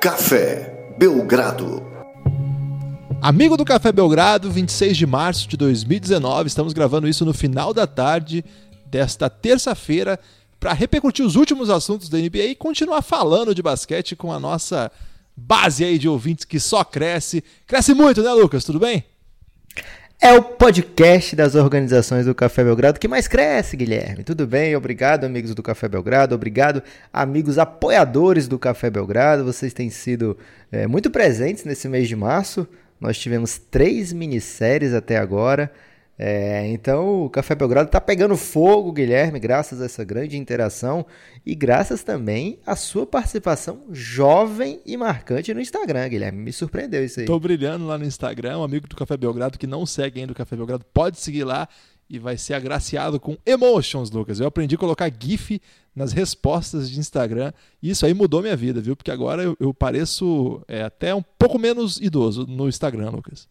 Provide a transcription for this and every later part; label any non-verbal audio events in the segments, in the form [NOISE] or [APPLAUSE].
Café Belgrado. Amigo do Café Belgrado, 26 de março de 2019, estamos gravando isso no final da tarde desta terça-feira para repercutir os últimos assuntos da NBA e continuar falando de basquete com a nossa base aí de ouvintes que só cresce. Cresce muito, né, Lucas? Tudo bem? É o podcast das organizações do Café Belgrado que mais cresce, Guilherme. Tudo bem? Obrigado, amigos do Café Belgrado. Obrigado, amigos apoiadores do Café Belgrado. Vocês têm sido é, muito presentes nesse mês de março. Nós tivemos três minisséries até agora. É, então o Café Belgrado está pegando fogo, Guilherme, graças a essa grande interação e graças também à sua participação jovem e marcante no Instagram, Guilherme. Me surpreendeu isso aí. Tô brilhando lá no Instagram, um amigo do Café Belgrado que não segue ainda o Café Belgrado, pode seguir lá e vai ser agraciado com emotions, Lucas. Eu aprendi a colocar GIF nas respostas de Instagram e isso aí mudou minha vida, viu? Porque agora eu, eu pareço é, até um pouco menos idoso no Instagram, Lucas.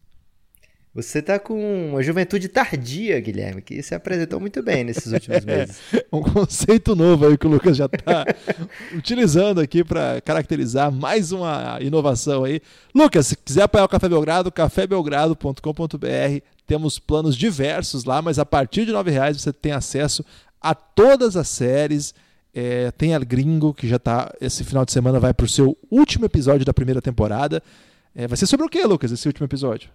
Você tá com uma juventude tardia, Guilherme, que se apresentou muito bem nesses últimos meses. É, [LAUGHS] um conceito novo aí que o Lucas já está [LAUGHS] utilizando aqui para caracterizar mais uma inovação aí. Lucas, se quiser apoiar o Café Belgrado, cafébelgrado.com.br. Temos planos diversos lá, mas a partir de R$ reais você tem acesso a todas as séries. É, tem a Gringo, que já está esse final de semana vai para o seu último episódio da primeira temporada. É, vai ser sobre o que, Lucas, esse último episódio?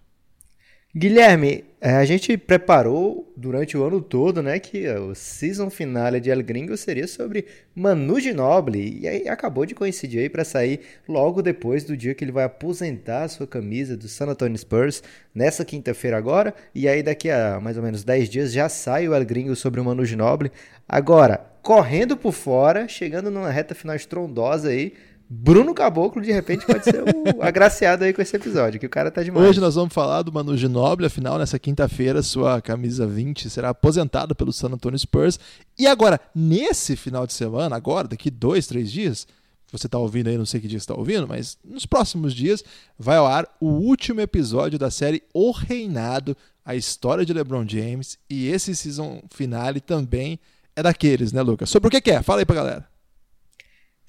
Guilherme, é, a gente preparou durante o ano todo, né, que o season finale de El Gringo seria sobre Manu Ginobili e aí acabou de coincidir aí para sair logo depois do dia que ele vai aposentar a sua camisa do San Antonio Spurs nessa quinta-feira agora e aí daqui a mais ou menos 10 dias já sai o El Gringo sobre o Manu Ginobili. Agora, correndo por fora, chegando numa reta final estrondosa aí, Bruno Caboclo, de repente, pode ser o [LAUGHS] agraciado aí com esse episódio, que o cara tá demais. Hoje nós vamos falar do Manu Ginobili, afinal, nessa quinta-feira, sua camisa 20 será aposentada pelo San Antonio Spurs. E agora, nesse final de semana, agora, daqui dois, três dias, você está ouvindo aí, não sei que dia você está ouvindo, mas nos próximos dias vai ao ar o último episódio da série O Reinado, a história de LeBron James. E esse season finale também é daqueles, né, Lucas? Sobre o que, que é? Fala aí pra galera.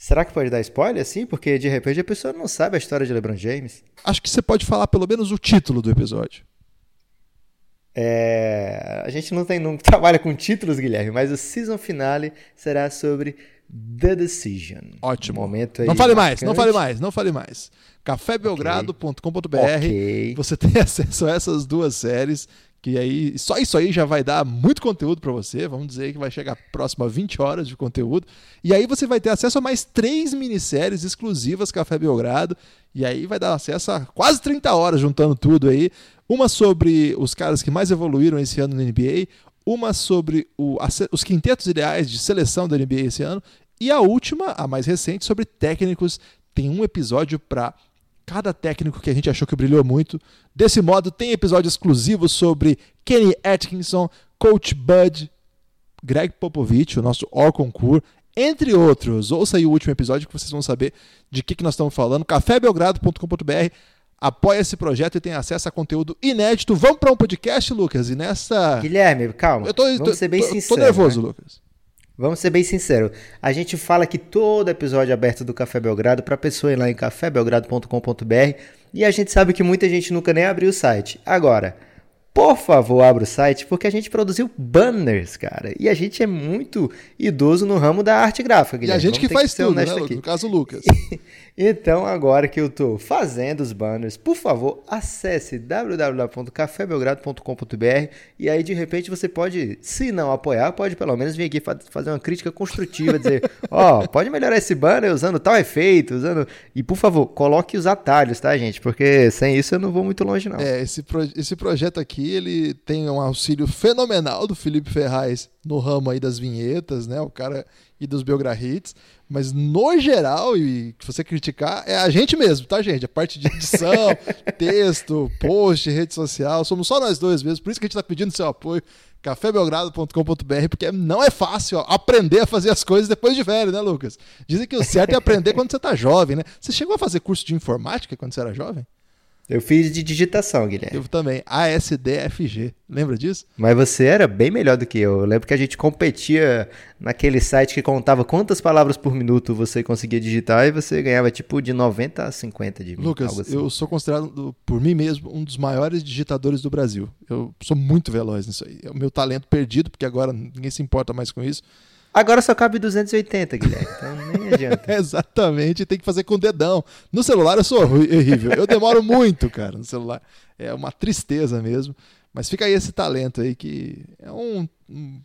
Será que pode dar spoiler assim? Porque de repente a pessoa não sabe a história de LeBron James. Acho que você pode falar pelo menos o título do episódio. É... A gente não, tem, não [LAUGHS] trabalha com títulos, Guilherme, mas o season finale será sobre The Decision. Ótimo. Momento aí não fale marcante. mais, não fale mais, não fale mais. cafébelgrado.com.br okay. Você [LAUGHS] tem acesso a essas duas séries que aí só isso aí já vai dar muito conteúdo para você. Vamos dizer que vai chegar próximo a 20 horas de conteúdo. E aí você vai ter acesso a mais três minisséries exclusivas Café Belgrado. E aí vai dar acesso a quase 30 horas juntando tudo aí. Uma sobre os caras que mais evoluíram esse ano na NBA, uma sobre o, os quintetos ideais de seleção da NBA esse ano, e a última, a mais recente, sobre técnicos. Tem um episódio para cada técnico que a gente achou que brilhou muito. Desse modo, tem episódio exclusivo sobre Kenny Atkinson, Coach Bud, Greg Popovich, o nosso All Concur, entre outros. Ouça aí o último episódio que vocês vão saber de que, que nós estamos falando. cafébelgrado.com.br apoia esse projeto e tem acesso a conteúdo inédito. Vamos para um podcast, Lucas? E nessa. Guilherme, calma. Eu tô, Vamos tô, ser bem tô, sincero. Tô nervoso, né? Lucas. Vamos ser bem sinceros. A gente fala que todo episódio é aberto do Café Belgrado para pessoa ir lá em cafébelgrado.com.br e a gente sabe que muita gente nunca nem abriu o site. Agora, por favor, abra o site, porque a gente produziu banners, cara. E a gente é muito idoso no ramo da arte gráfica. Guilherme. E a gente Vamos que faz que tudo, né, aqui. no caso, Lucas. [LAUGHS] então, agora que eu estou fazendo os banners, por favor, acesse www.cafébelgrado.com.br e aí, de repente, você pode, se não apoiar, pode pelo menos vir aqui fazer uma crítica construtiva, dizer, [LAUGHS] ó, oh, pode melhorar esse banner usando tal efeito, usando... E, por favor, coloque os atalhos, tá, gente? Porque sem isso eu não vou muito longe, não. É, esse, pro... esse projeto aqui ele tem um auxílio fenomenal do Felipe Ferraz no ramo aí das vinhetas, né? O cara e dos Belgrahits, mas no geral, e se você criticar, é a gente mesmo, tá, gente? A parte de edição, [LAUGHS] texto, post, rede social, somos só nós dois mesmo, por isso que a gente tá pedindo seu apoio cafébelgrado.com.br, porque não é fácil ó, aprender a fazer as coisas depois de velho, né, Lucas? Dizem que o certo é aprender quando você tá jovem, né? Você chegou a fazer curso de informática quando você era jovem? Eu fiz de digitação, Guilherme. Eu também. ASDFG. Lembra disso? Mas você era bem melhor do que eu. Eu lembro que a gente competia naquele site que contava quantas palavras por minuto você conseguia digitar e você ganhava tipo de 90 a 50 de mim. Lucas, assim. eu sou considerado por mim mesmo um dos maiores digitadores do Brasil. Eu sou muito veloz nisso aí. É o meu talento perdido, porque agora ninguém se importa mais com isso. Agora só cabe 280, Guilherme. Então [LAUGHS] nem adianta. [LAUGHS] Exatamente, tem que fazer com o dedão. No celular eu sou horrível. Eu demoro [LAUGHS] muito, cara, no celular. É uma tristeza mesmo. Mas fica aí esse talento aí que é um,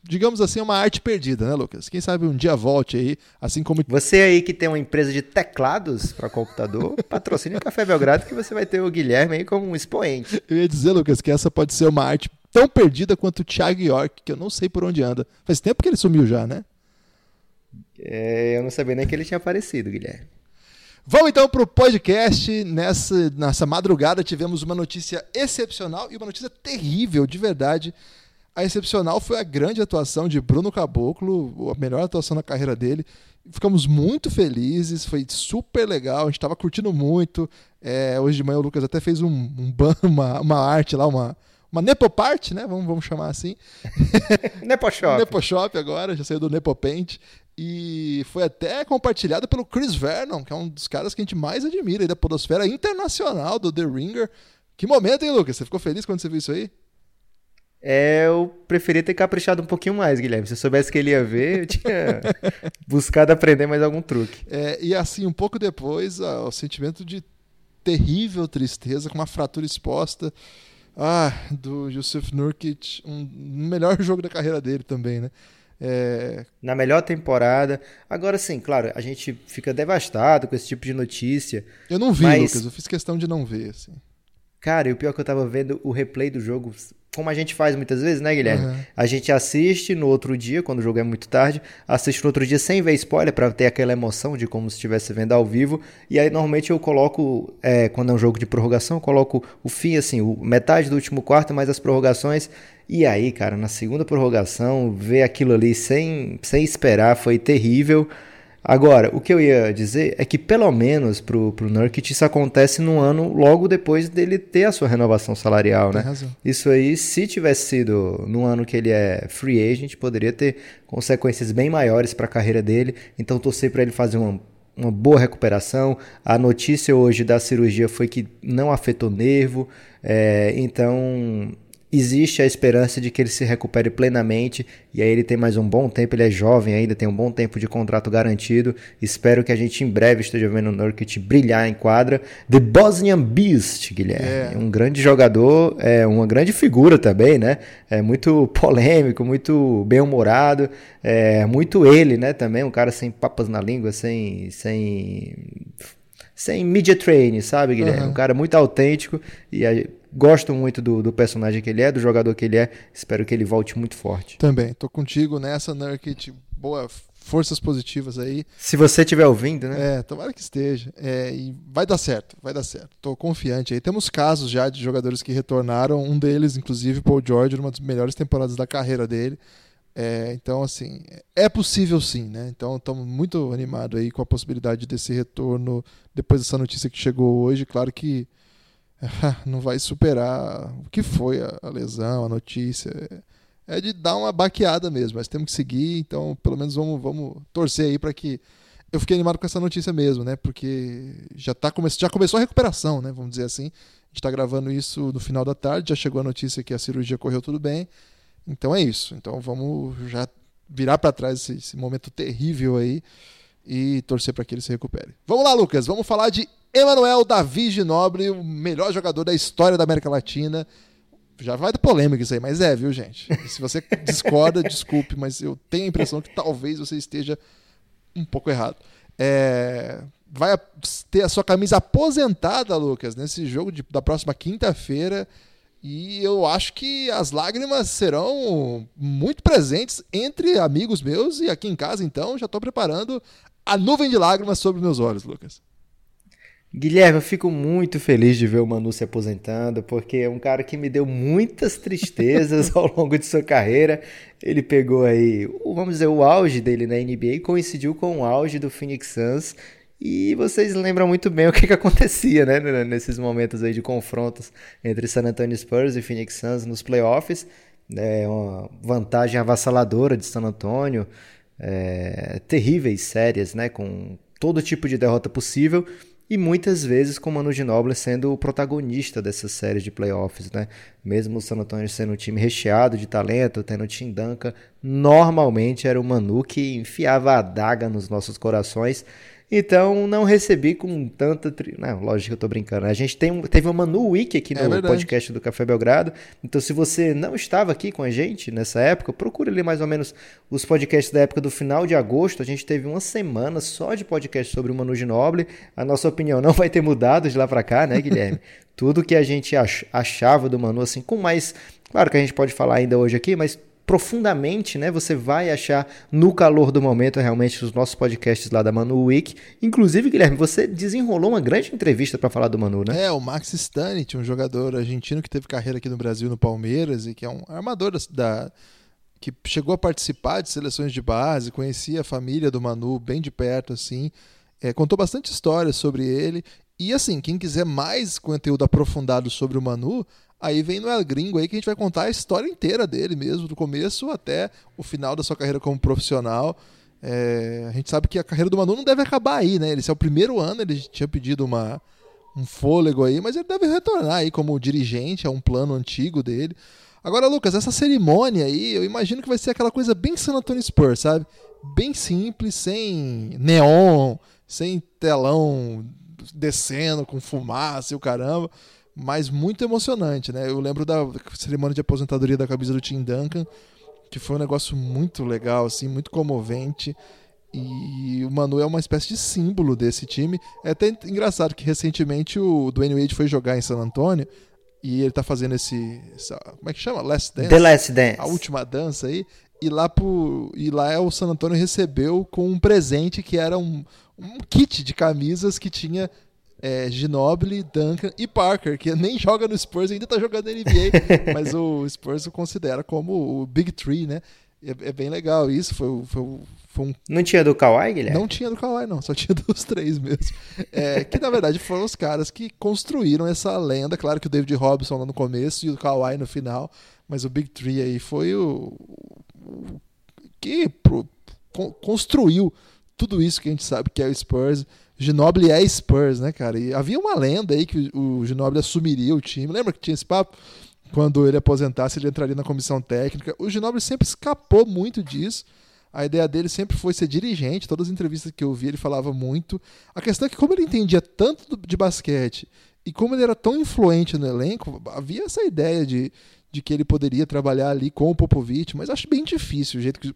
digamos assim, uma arte perdida, né, Lucas? Quem sabe um dia volte aí, assim como. Você aí que tem uma empresa de teclados para computador, [LAUGHS] patrocine o Café Belgrado que você vai ter o Guilherme aí como um expoente. Eu ia dizer, Lucas, que essa pode ser uma arte tão perdida quanto o Thiago York, que eu não sei por onde anda. Faz tempo que ele sumiu já, né? É, eu não sabia nem que ele tinha aparecido, Guilherme. Vamos então para o podcast. Nessa, nessa madrugada tivemos uma notícia excepcional e uma notícia terrível, de verdade. A excepcional foi a grande atuação de Bruno Caboclo, a melhor atuação na carreira dele. Ficamos muito felizes, foi super legal, a gente estava curtindo muito. É, hoje de manhã o Lucas até fez um, um [LAUGHS] uma, uma arte lá, uma, uma Nepopart, né? Vamos, vamos chamar assim. [LAUGHS] Neposhop. Neposhop agora, já saiu do Nepopaint. E foi até compartilhada pelo Chris Vernon, que é um dos caras que a gente mais admira aí da podosfera internacional do The Ringer. Que momento, hein, Lucas? Você ficou feliz quando você viu isso aí? É, eu preferia ter caprichado um pouquinho mais, Guilherme. Se eu soubesse que ele ia ver, eu tinha [LAUGHS] buscado aprender mais algum truque. É, e assim, um pouco depois, ó, o sentimento de terrível tristeza, com uma fratura exposta. Ah, do Yusuf Nurkic, um melhor jogo da carreira dele também, né? É... Na melhor temporada. Agora sim, claro, a gente fica devastado com esse tipo de notícia. Eu não vi, mas... Lucas, eu fiz questão de não ver, assim. Cara, e o pior é que eu tava vendo o replay do jogo, como a gente faz muitas vezes, né, Guilherme? Uhum. A gente assiste no outro dia, quando o jogo é muito tarde, assiste no outro dia sem ver spoiler, para ter aquela emoção de como se estivesse vendo ao vivo. E aí, normalmente, eu coloco, é, quando é um jogo de prorrogação, eu coloco o fim, assim, o, metade do último quarto, mais as prorrogações. E aí, cara, na segunda prorrogação, ver aquilo ali sem, sem esperar foi terrível. Agora, o que eu ia dizer é que pelo menos pro, pro Nurkic isso acontece no ano logo depois dele ter a sua renovação salarial, né? Isso aí, se tivesse sido no ano que ele é free agent, poderia ter consequências bem maiores para a carreira dele. Então torcer para ele fazer uma uma boa recuperação. A notícia hoje da cirurgia foi que não afetou nervo, é, então existe a esperança de que ele se recupere plenamente e aí ele tem mais um bom tempo, ele é jovem ainda, tem um bom tempo de contrato garantido. Espero que a gente em breve esteja vendo o Nurkic brilhar em quadra. The Bosnian Beast, Guilherme, é. um grande jogador, é uma grande figura também, né? É muito [LAUGHS] polêmico, muito bem-humorado, é muito ele, né, também, um cara sem papas na língua, sem sem sem media training, sabe, Guilherme? Uhum. Um cara muito autêntico e Gosto muito do, do, personagem que ele é, do jogador que ele é. Espero que ele volte muito forte. Também, tô contigo nessa, Nurkit. Boa, forças positivas aí. Se você estiver ouvindo, né? É, tomara que esteja. É, e vai dar certo, vai dar certo. Tô confiante aí. Temos casos já de jogadores que retornaram. Um deles, inclusive, Paul George, uma das melhores temporadas da carreira dele. É, então, assim, é possível sim, né? Então, estamos muito animados aí com a possibilidade desse retorno depois dessa notícia que chegou hoje. Claro que não vai superar o que foi a, a lesão, a notícia. É de dar uma baqueada mesmo, mas temos que seguir, então pelo menos vamos, vamos torcer aí para que. Eu fiquei animado com essa notícia mesmo, né? Porque já, tá come... já começou a recuperação, né? Vamos dizer assim. A gente está gravando isso no final da tarde, já chegou a notícia que a cirurgia correu tudo bem. Então é isso. Então vamos já virar para trás esse, esse momento terrível aí e torcer para que ele se recupere. Vamos lá, Lucas, vamos falar de Emanuel Davi Ginobre, o melhor jogador da história da América Latina. Já vai dar polêmica isso aí, mas é, viu, gente? Se você [LAUGHS] discorda, desculpe, mas eu tenho a impressão que talvez você esteja um pouco errado. É, vai ter a sua camisa aposentada, Lucas, nesse jogo de, da próxima quinta-feira. E eu acho que as lágrimas serão muito presentes entre amigos meus e aqui em casa, então já estou preparando a nuvem de lágrimas sobre meus olhos, Lucas. Guilherme, eu fico muito feliz de ver o Manu se aposentando, porque é um cara que me deu muitas tristezas [LAUGHS] ao longo de sua carreira. Ele pegou aí, vamos dizer, o auge dele na NBA coincidiu com o auge do Phoenix Suns E vocês lembram muito bem o que, que acontecia, né? Nesses momentos aí de confrontos entre San Antonio Spurs e Phoenix Suns nos playoffs. É uma vantagem avassaladora de San Antonio. É, terríveis séries, né? Com todo tipo de derrota possível e muitas vezes com o Manu Ginóbili sendo o protagonista dessas séries de playoffs, né? Mesmo o San Antonio sendo um time recheado de talento, tendo o Tim Duncan, normalmente era o Manu que enfiava a adaga nos nossos corações então não recebi com tanta. Tri... Não, lógico que eu tô brincando. A gente tem um... teve uma Manu Week aqui é no é podcast do Café Belgrado. Então, se você não estava aqui com a gente nessa época, procure ali mais ou menos os podcasts da época do final de agosto. A gente teve uma semana só de podcast sobre o Manu Ginoble. A nossa opinião não vai ter mudado de lá para cá, né, Guilherme? [LAUGHS] Tudo que a gente achava do Manu, assim, com mais. Claro que a gente pode falar ainda hoje aqui, mas profundamente, né? Você vai achar no calor do momento realmente os nossos podcasts lá da Manu Week. Inclusive, Guilherme, você desenrolou uma grande entrevista para falar do Manu, né? É, o Max Stanich, um jogador argentino que teve carreira aqui no Brasil no Palmeiras e que é um armador da, que chegou a participar de seleções de base, conhecia a família do Manu bem de perto assim. É, contou bastante histórias sobre ele. E assim, quem quiser mais conteúdo aprofundado sobre o Manu, Aí vem no El Gringo aí que a gente vai contar a história inteira dele mesmo, do começo até o final da sua carreira como profissional. É, a gente sabe que a carreira do Manu não deve acabar aí, né? Esse é o primeiro ano, ele tinha pedido uma, um fôlego aí, mas ele deve retornar aí como dirigente, é um plano antigo dele. Agora, Lucas, essa cerimônia aí, eu imagino que vai ser aquela coisa bem San Antonio Spurs, sabe? Bem simples, sem neon, sem telão descendo com fumaça e o caramba mas muito emocionante, né? Eu lembro da cerimônia de aposentadoria da camisa do Tim Duncan, que foi um negócio muito legal, assim, muito comovente. E o Manu é uma espécie de símbolo desse time. É até engraçado que recentemente o Dwayne Wade foi jogar em San Antonio e ele tá fazendo esse. Essa, como é que chama? Last Dance? The Last Dance. A última dança aí. E lá, pro, e lá é o San Antonio recebeu com um presente que era um, um kit de camisas que tinha é, Ginobili, Duncan e Parker, que nem joga no Spurs, ainda tá jogando na NBA, [LAUGHS] mas o Spurs o considera como o Big Three, né? É, é bem legal isso, foi, foi, foi um... Não tinha do Kawhi, Guilherme? Não tinha do Kawhi, não, só tinha [LAUGHS] dos três mesmo. É, que na verdade foram os caras que construíram essa lenda, claro que o David Robson lá no começo e o Kawhi no final, mas o Big Three aí foi o, o que pro, construiu tudo isso que a gente sabe que é o Spurs Ginobili é Spurs, né, cara? E havia uma lenda aí que o Ginobili assumiria o time. Lembra que tinha esse papo? Quando ele aposentasse, ele entraria na comissão técnica. O Ginobili sempre escapou muito disso. A ideia dele sempre foi ser dirigente. Todas as entrevistas que eu vi, ele falava muito. A questão é que, como ele entendia tanto de basquete e como ele era tão influente no elenco, havia essa ideia de, de que ele poderia trabalhar ali com o Popovich, mas acho bem difícil o jeito que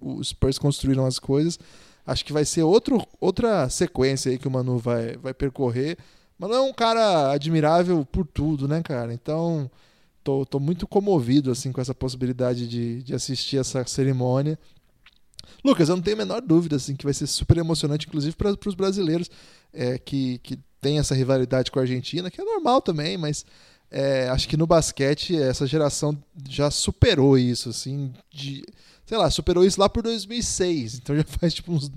os Spurs construíram as coisas. Acho que vai ser outro, outra sequência aí que o Manu vai, vai percorrer. Manu é um cara admirável por tudo, né, cara? Então, tô, tô muito comovido assim com essa possibilidade de, de assistir essa cerimônia. Lucas, eu não tenho a menor dúvida assim que vai ser super emocionante, inclusive para os brasileiros é, que, que tem essa rivalidade com a Argentina, que é normal também, mas é, acho que no basquete essa geração já superou isso, assim, de sei lá, superou isso lá por 2006. Então já [LAUGHS] faz tipo uns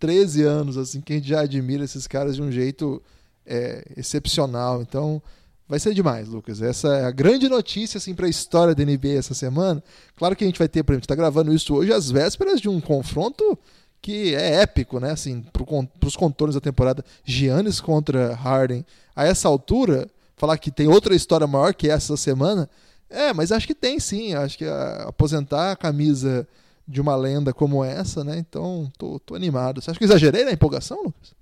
13 anos assim que a gente já admira esses caras de um jeito é, excepcional. Então vai ser demais, Lucas. Essa é a grande notícia assim para a história da NBA essa semana. Claro que a gente vai ter, por exemplo, está gravando isso hoje às vésperas de um confronto que é épico, né? Assim, para os contornos da temporada, Giannis contra Harden. A essa altura, falar que tem outra história maior que essa semana é, mas acho que tem sim. Acho que a, aposentar a camisa de uma lenda como essa, né? Então, tô, tô animado. Você acha que exagerei na empolgação, Lucas?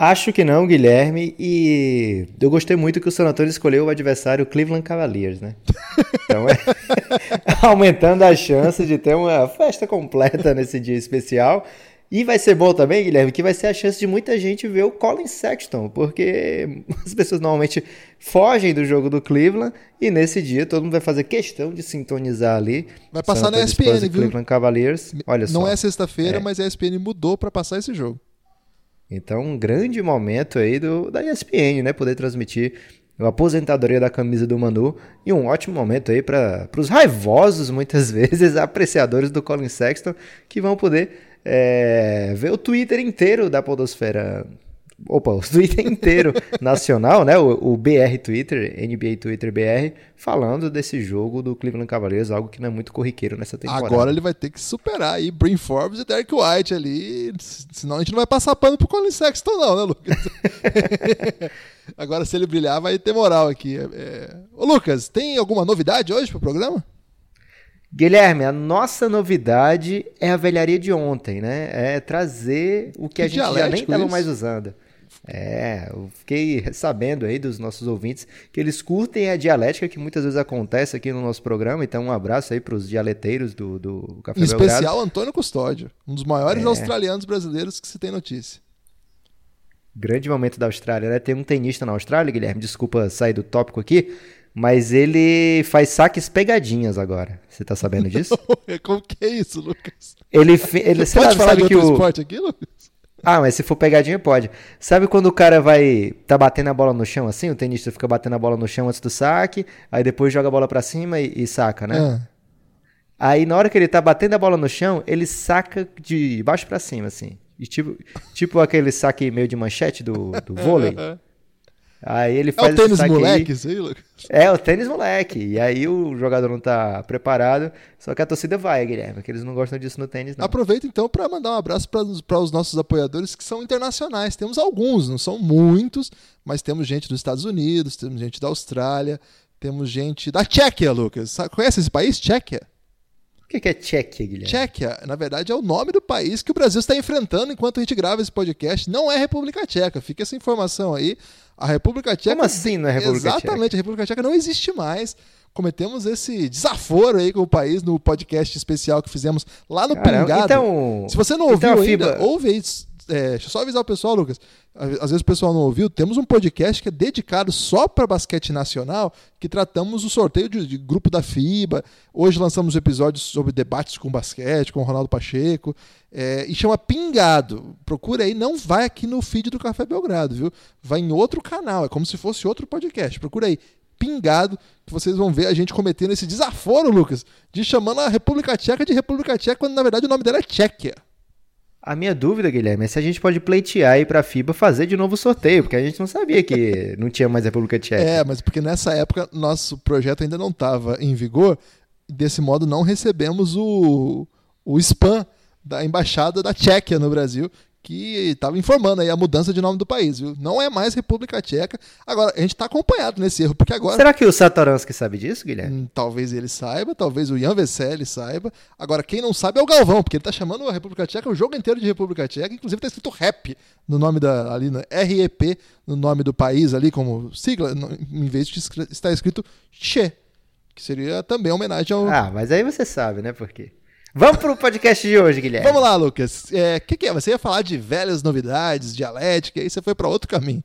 Acho que não, Guilherme. E eu gostei muito que o Antonio escolheu o adversário Cleveland Cavaliers, né? Então é [LAUGHS] aumentando a chance de ter uma festa completa nesse dia especial. E vai ser bom também, Guilherme, que vai ser a chance de muita gente ver o Colin Sexton, porque [LAUGHS] as pessoas normalmente fogem do jogo do Cleveland e nesse dia todo mundo vai fazer questão de sintonizar ali. Vai passar na ESPN, viu? Cleveland Cavaliers. Olha Não só. é sexta-feira, é. mas a ESPN mudou para passar esse jogo. Então, um grande momento aí do, da ESPN, né? Poder transmitir a aposentadoria da camisa do Manu e um ótimo momento aí para os raivosos, muitas [LAUGHS] vezes, apreciadores do Colin Sexton, que vão poder é, ver o Twitter inteiro da Podosfera. Opa, o Twitter inteiro [LAUGHS] nacional, né? O, o, BR Twitter, NBA Twitter BR, falando desse jogo do Cleveland Cavaliers, algo que não é muito corriqueiro nessa temporada. Agora ele vai ter que superar aí Brin Forbes e Derek White ali, senão a gente não vai passar pano pro Colin Sexton não, né, Lucas? [LAUGHS] Agora se ele brilhar vai ter moral aqui. É... Ô Lucas, tem alguma novidade hoje pro programa? Guilherme, a nossa novidade é a velharia de ontem, né? É trazer o que, que a gente já nem estava mais usando. É, eu fiquei sabendo aí dos nossos ouvintes que eles curtem a dialética que muitas vezes acontece aqui no nosso programa. Então, um abraço aí para os dialeteiros do, do Café Em Belgrado. especial Antônio Custódio, um dos maiores é. australianos brasileiros que se tem notícia. Grande momento da Austrália, né? Tem um tenista na Austrália, Guilherme, desculpa sair do tópico aqui, mas ele faz saques pegadinhas agora. Você tá sabendo disso? [LAUGHS] Como que é isso, Lucas? Ele, ele você Pode falar sabe de que o esporte aqui, Lucas? Ah, mas se for pegadinha, pode. Sabe quando o cara vai tá batendo a bola no chão assim? O tenista fica batendo a bola no chão antes do saque, aí depois joga a bola para cima e, e, saca, né? Ah. Aí na hora que ele tá batendo a bola no chão, ele saca de baixo para cima, assim. E tipo, tipo aquele saque meio de manchete do, do [LAUGHS] vôlei. Aí ele faz é o tênis moleque, isso aí, Lucas? É, o tênis moleque. E aí o jogador não tá preparado, só que a torcida vai, Guilherme, porque eles não gostam disso no tênis, não. Aproveita então para mandar um abraço para os nossos apoiadores que são internacionais. Temos alguns, não são muitos, mas temos gente dos Estados Unidos, temos gente da Austrália, temos gente da Tchequia, Lucas. Conhece esse país, Tchequia? O que é Tchequia, Guilherme? Tchequia, na verdade, é o nome do país que o Brasil está enfrentando enquanto a gente grava esse podcast. Não é República Tcheca. Fica essa informação aí. A República Tcheca. Como assim não é República Exatamente, Tcheca? Exatamente, a República Tcheca não existe mais. Cometemos esse desaforo aí com o país no podcast especial que fizemos lá no Caramba, Pingado. Então, Se você não ouviu então ainda, FIBA... ouve aí é, deixa eu só avisar o pessoal, Lucas. Às vezes o pessoal não ouviu. Temos um podcast que é dedicado só para basquete nacional, que tratamos o sorteio de, de, grupo da FIBA. Hoje lançamos episódios sobre debates com basquete, com o Ronaldo Pacheco. É, e chama Pingado. Procura aí, não vai aqui no feed do Café Belgrado, viu? Vai em outro canal, é como se fosse outro podcast. Procura aí, Pingado, que vocês vão ver a gente cometendo esse desaforo, Lucas, de chamando a República Tcheca de República Tcheca, quando na verdade o nome dela é Tchequia. A minha dúvida, Guilherme, é se a gente pode pleitear aí pra FIBA fazer de novo o sorteio, porque a gente não sabia que [LAUGHS] não tinha mais República Tcheca. É, mas porque nessa época nosso projeto ainda não estava em vigor, desse modo não recebemos o, o spam da embaixada da Tchequia no Brasil, que estava informando aí a mudança de nome do país, viu? Não é mais República Tcheca. Agora, a gente está acompanhado nesse erro, porque agora... Será que o Satoransky sabe disso, Guilherme? Hum, talvez ele saiba, talvez o Ian Vesely saiba. Agora, quem não sabe é o Galvão, porque ele está chamando a República Tcheca o jogo inteiro de República Tcheca, inclusive está escrito REP no nome da... ali no REP, no nome do país ali, como sigla, em vez de estar escrito Che, que seria também homenagem ao... Ah, mas aí você sabe, né, por quê? Vamos pro podcast de hoje, Guilherme. Vamos lá, Lucas. O é, que, que é? Você ia falar de velhas novidades, dialética, aí você foi para outro caminho.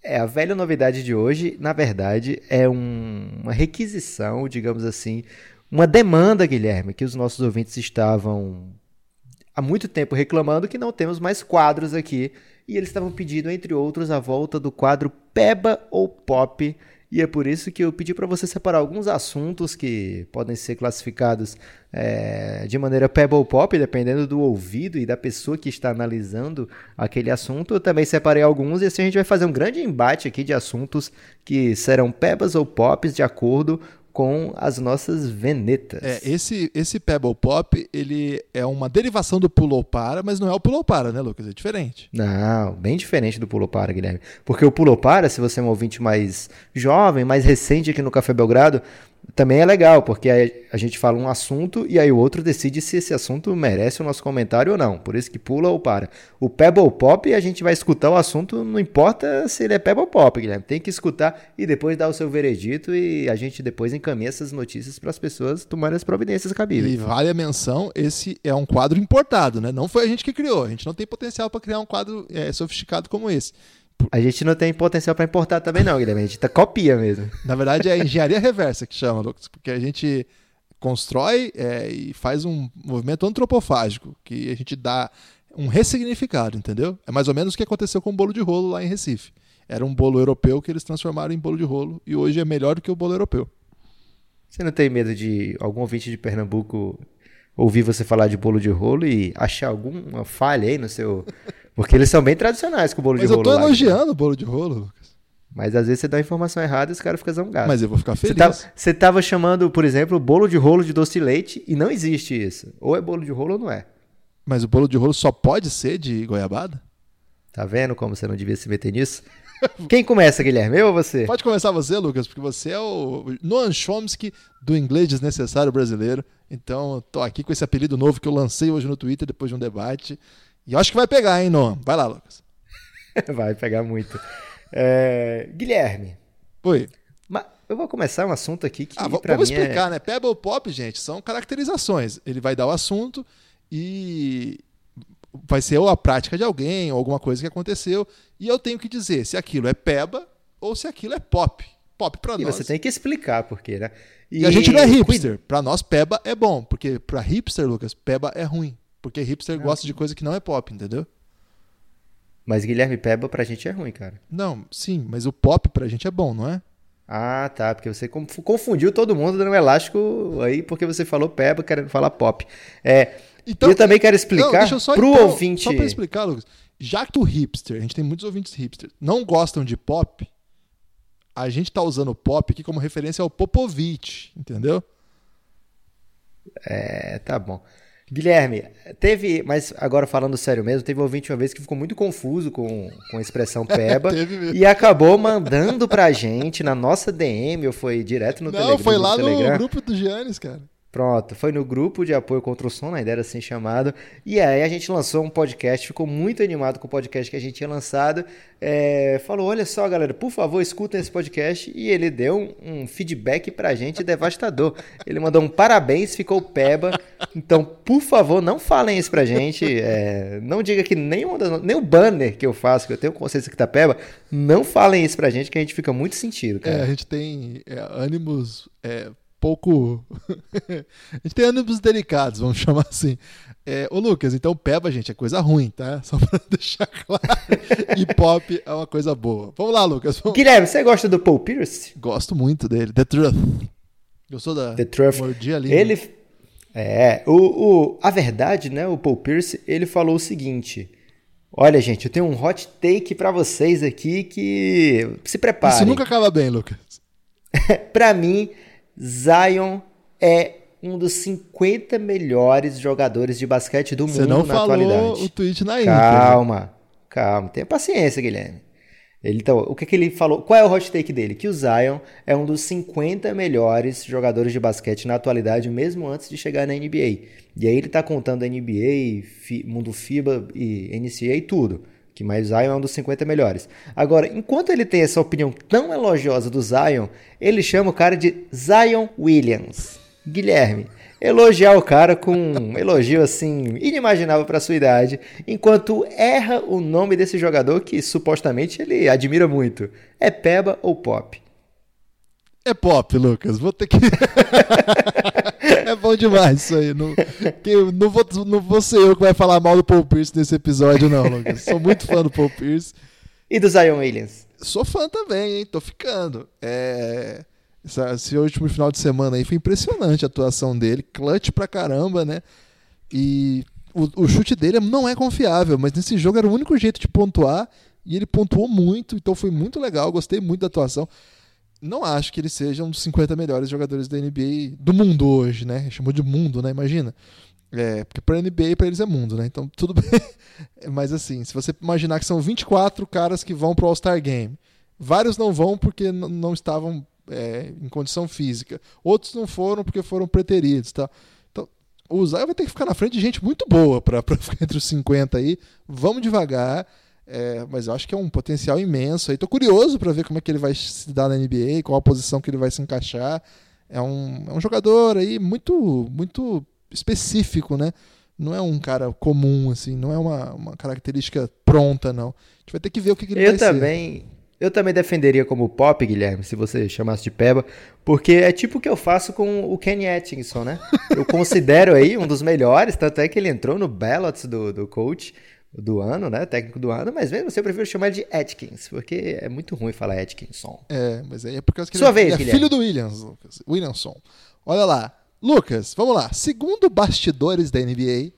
É, a velha novidade de hoje, na verdade, é um, uma requisição, digamos assim, uma demanda, Guilherme, que os nossos ouvintes estavam há muito tempo reclamando que não temos mais quadros aqui. E eles estavam pedindo, entre outros, a volta do quadro Peba ou Pop e é por isso que eu pedi para você separar alguns assuntos que podem ser classificados é, de maneira pebble pop, dependendo do ouvido e da pessoa que está analisando aquele assunto. Eu também separei alguns e assim a gente vai fazer um grande embate aqui de assuntos que serão pebas ou pops de acordo com as nossas venetas. É, esse, esse Pebble Pop, ele é uma derivação do Pulou Para, mas não é o Pulou Para, né, Lucas? É diferente. Não, bem diferente do Pulou Para, Guilherme. Porque o Pulou Para, se você é um ouvinte mais jovem, mais recente aqui no Café Belgrado, também é legal, porque a gente fala um assunto e aí o outro decide se esse assunto merece o nosso comentário ou não. Por isso que pula ou para. O Pebble Pop, a gente vai escutar o assunto, não importa se ele é Pebble Pop, Guilherme. Tem que escutar e depois dar o seu veredito e a gente depois encaminha essas notícias para as pessoas tomarem as providências cabíveis. E vale a menção, esse é um quadro importado, né? Não foi a gente que criou. A gente não tem potencial para criar um quadro é, sofisticado como esse. A gente não tem potencial para importar também, não, Guilherme. A gente tá copia mesmo. Na verdade, é a engenharia reversa que chama, Lucas, porque a gente constrói é, e faz um movimento antropofágico, que a gente dá um ressignificado, entendeu? É mais ou menos o que aconteceu com o bolo de rolo lá em Recife. Era um bolo europeu que eles transformaram em bolo de rolo e hoje é melhor do que o bolo europeu. Você não tem medo de algum ouvinte de Pernambuco ouvir você falar de bolo de rolo e achar alguma falha aí no seu. Porque eles são bem tradicionais com o bolo Mas de rolo. Mas eu tô lá, elogiando o bolo de rolo, Lucas. Mas às vezes você dá a informação errada e os caras ficam zangados. Mas eu vou ficar feliz. Você, tá, você tava chamando, por exemplo, bolo de rolo de doce de leite e não existe isso. Ou é bolo de rolo ou não é. Mas o bolo de rolo só pode ser de goiabada? Tá vendo como você não devia se meter nisso? Quem começa, Guilherme? Eu ou você? Pode começar você, Lucas, porque você é o Noam Chomsky do inglês desnecessário brasileiro. Então, tô aqui com esse apelido novo que eu lancei hoje no Twitter depois de um debate. E acho que vai pegar, hein, Noam? Vai lá, Lucas. [LAUGHS] vai pegar muito. É... Guilherme. Oi. Mas eu vou começar um assunto aqui que. Ah, vamos é explicar, é... né? Pebble Pop, gente, são caracterizações. Ele vai dar o assunto e vai ser ou a prática de alguém, ou alguma coisa que aconteceu, e eu tenho que dizer se aquilo é peba ou se aquilo é pop. Pop para nós. E você tem que explicar por quê, né? E, e a gente não é hipster. Para nós, peba é bom, porque para hipster, Lucas, peba é ruim. Porque hipster ah, gosta de coisa que não é pop, entendeu? Mas Guilherme Peba pra gente é ruim, cara. Não, sim, mas o pop pra gente é bom, não é? Ah, tá. Porque você confundiu todo mundo dando um elástico aí porque você falou Peba querendo falar pop. É, então, eu também quero explicar não, só, pro então, ouvinte. Só pra explicar, Lucas. Já que o hipster, a gente tem muitos ouvintes hipster, não gostam de pop, a gente tá usando o pop aqui como referência ao Popovich, entendeu? É, tá bom. Guilherme, teve, mas agora falando sério mesmo, teve um ouvinte uma vez que ficou muito confuso com, com a expressão [LAUGHS] peba e acabou mandando pra gente na nossa DM, ou foi direto no Não, Telegram? Não, foi lá no, no grupo do Giannis, cara. Pronto, foi no grupo de apoio contra o som, na ideia era assim chamado. E aí a gente lançou um podcast, ficou muito animado com o podcast que a gente tinha lançado. É, falou: olha só, galera, por favor, escutem esse podcast. E ele deu um, um feedback pra gente devastador. Ele mandou um parabéns, ficou peba. Então, por favor, não falem isso pra gente. É, não diga que nem, nem o banner que eu faço, que eu tenho consciência que tá peba, não falem isso pra gente, que a gente fica muito sentido, cara. É, a gente tem é, ânimos é, pouco. [LAUGHS] a gente tem ânimos delicados, vamos [LAUGHS] chamar assim. É, ô Lucas, então Peba, gente, é coisa ruim, tá? [LAUGHS] Só pra deixar claro. e pop é uma coisa boa. Vamos lá, Lucas. Vamos... Guilherme, você gosta do Paul Pierce? Gosto muito dele. The Truth. Gostou da The Truth. mordia ali? Ele. É, o, o, a verdade, né? O Paul Pierce, ele falou o seguinte. Olha, gente, eu tenho um hot take para vocês aqui que se preparem. Isso nunca acaba bem, Lucas. para mim, Zion é um dos 50 melhores jogadores de basquete do Você mundo não na falou atualidade. o tweet na Calma, calma. Tenha paciência, Guilherme. Ele, então, o que, que ele falou? Qual é o hot take dele? Que o Zion é um dos 50 melhores jogadores de basquete na atualidade, mesmo antes de chegar na NBA. E aí ele tá contando NBA, mundo FIBA e NCAA e tudo que mais Zion é um dos 50 melhores. Agora, enquanto ele tem essa opinião tão elogiosa do Zion, ele chama o cara de Zion Williams. Guilherme, elogiar o cara com um [LAUGHS] elogio assim inimaginável para sua idade, enquanto erra o nome desse jogador que supostamente ele admira muito. É Peba ou Pop? É pop, Lucas. Vou ter que. [LAUGHS] é bom demais isso aí. Não, que, não, vou, não vou ser eu que vai falar mal do Paul Pierce nesse episódio, não, Lucas. Sou muito fã do Paul Pierce. E do Zion Williams? Sou fã também, hein? Tô ficando. É... Esse último final de semana aí foi impressionante a atuação dele. Clutch pra caramba, né? E o, o chute dele não é confiável, mas nesse jogo era o único jeito de pontuar. E ele pontuou muito, então foi muito legal. Gostei muito da atuação não acho que ele seja um dos 50 melhores jogadores da NBA do mundo hoje, né? Chamou de mundo, né? Imagina. É, porque para NBA para eles é mundo, né? Então tudo [LAUGHS] bem. Mas assim, se você imaginar que são 24 caras que vão pro All-Star Game, vários não vão porque não estavam é, em condição física, outros não foram porque foram preteridos, tá? Então, o Zion vai ter que ficar na frente de gente muito boa para ficar entre os 50 aí. Vamos devagar. É, mas eu acho que é um potencial imenso. Estou curioso para ver como é que ele vai se dar na NBA, qual a posição que ele vai se encaixar. É um, é um jogador aí muito, muito específico, né? Não é um cara comum, assim, não é uma, uma característica pronta, não. A gente vai ter que ver o que, que ele eu vai também, ser. Eu também defenderia como pop, Guilherme, se você chamasse de Peba, porque é tipo o que eu faço com o Kenny Atkinson, né? Eu [LAUGHS] considero aí um dos melhores, tanto é que ele entrou no ballots do, do coach do ano, né? Técnico do ano, mas mesmo assim eu prefiro chamar de Atkins, porque é muito ruim falar Atkinson. É, mas aí é por causa que Sua ele, vez, é Guilherme. filho do Williams, Lucas. Williamson. Olha lá. Lucas, vamos lá. Segundo bastidores da NBA,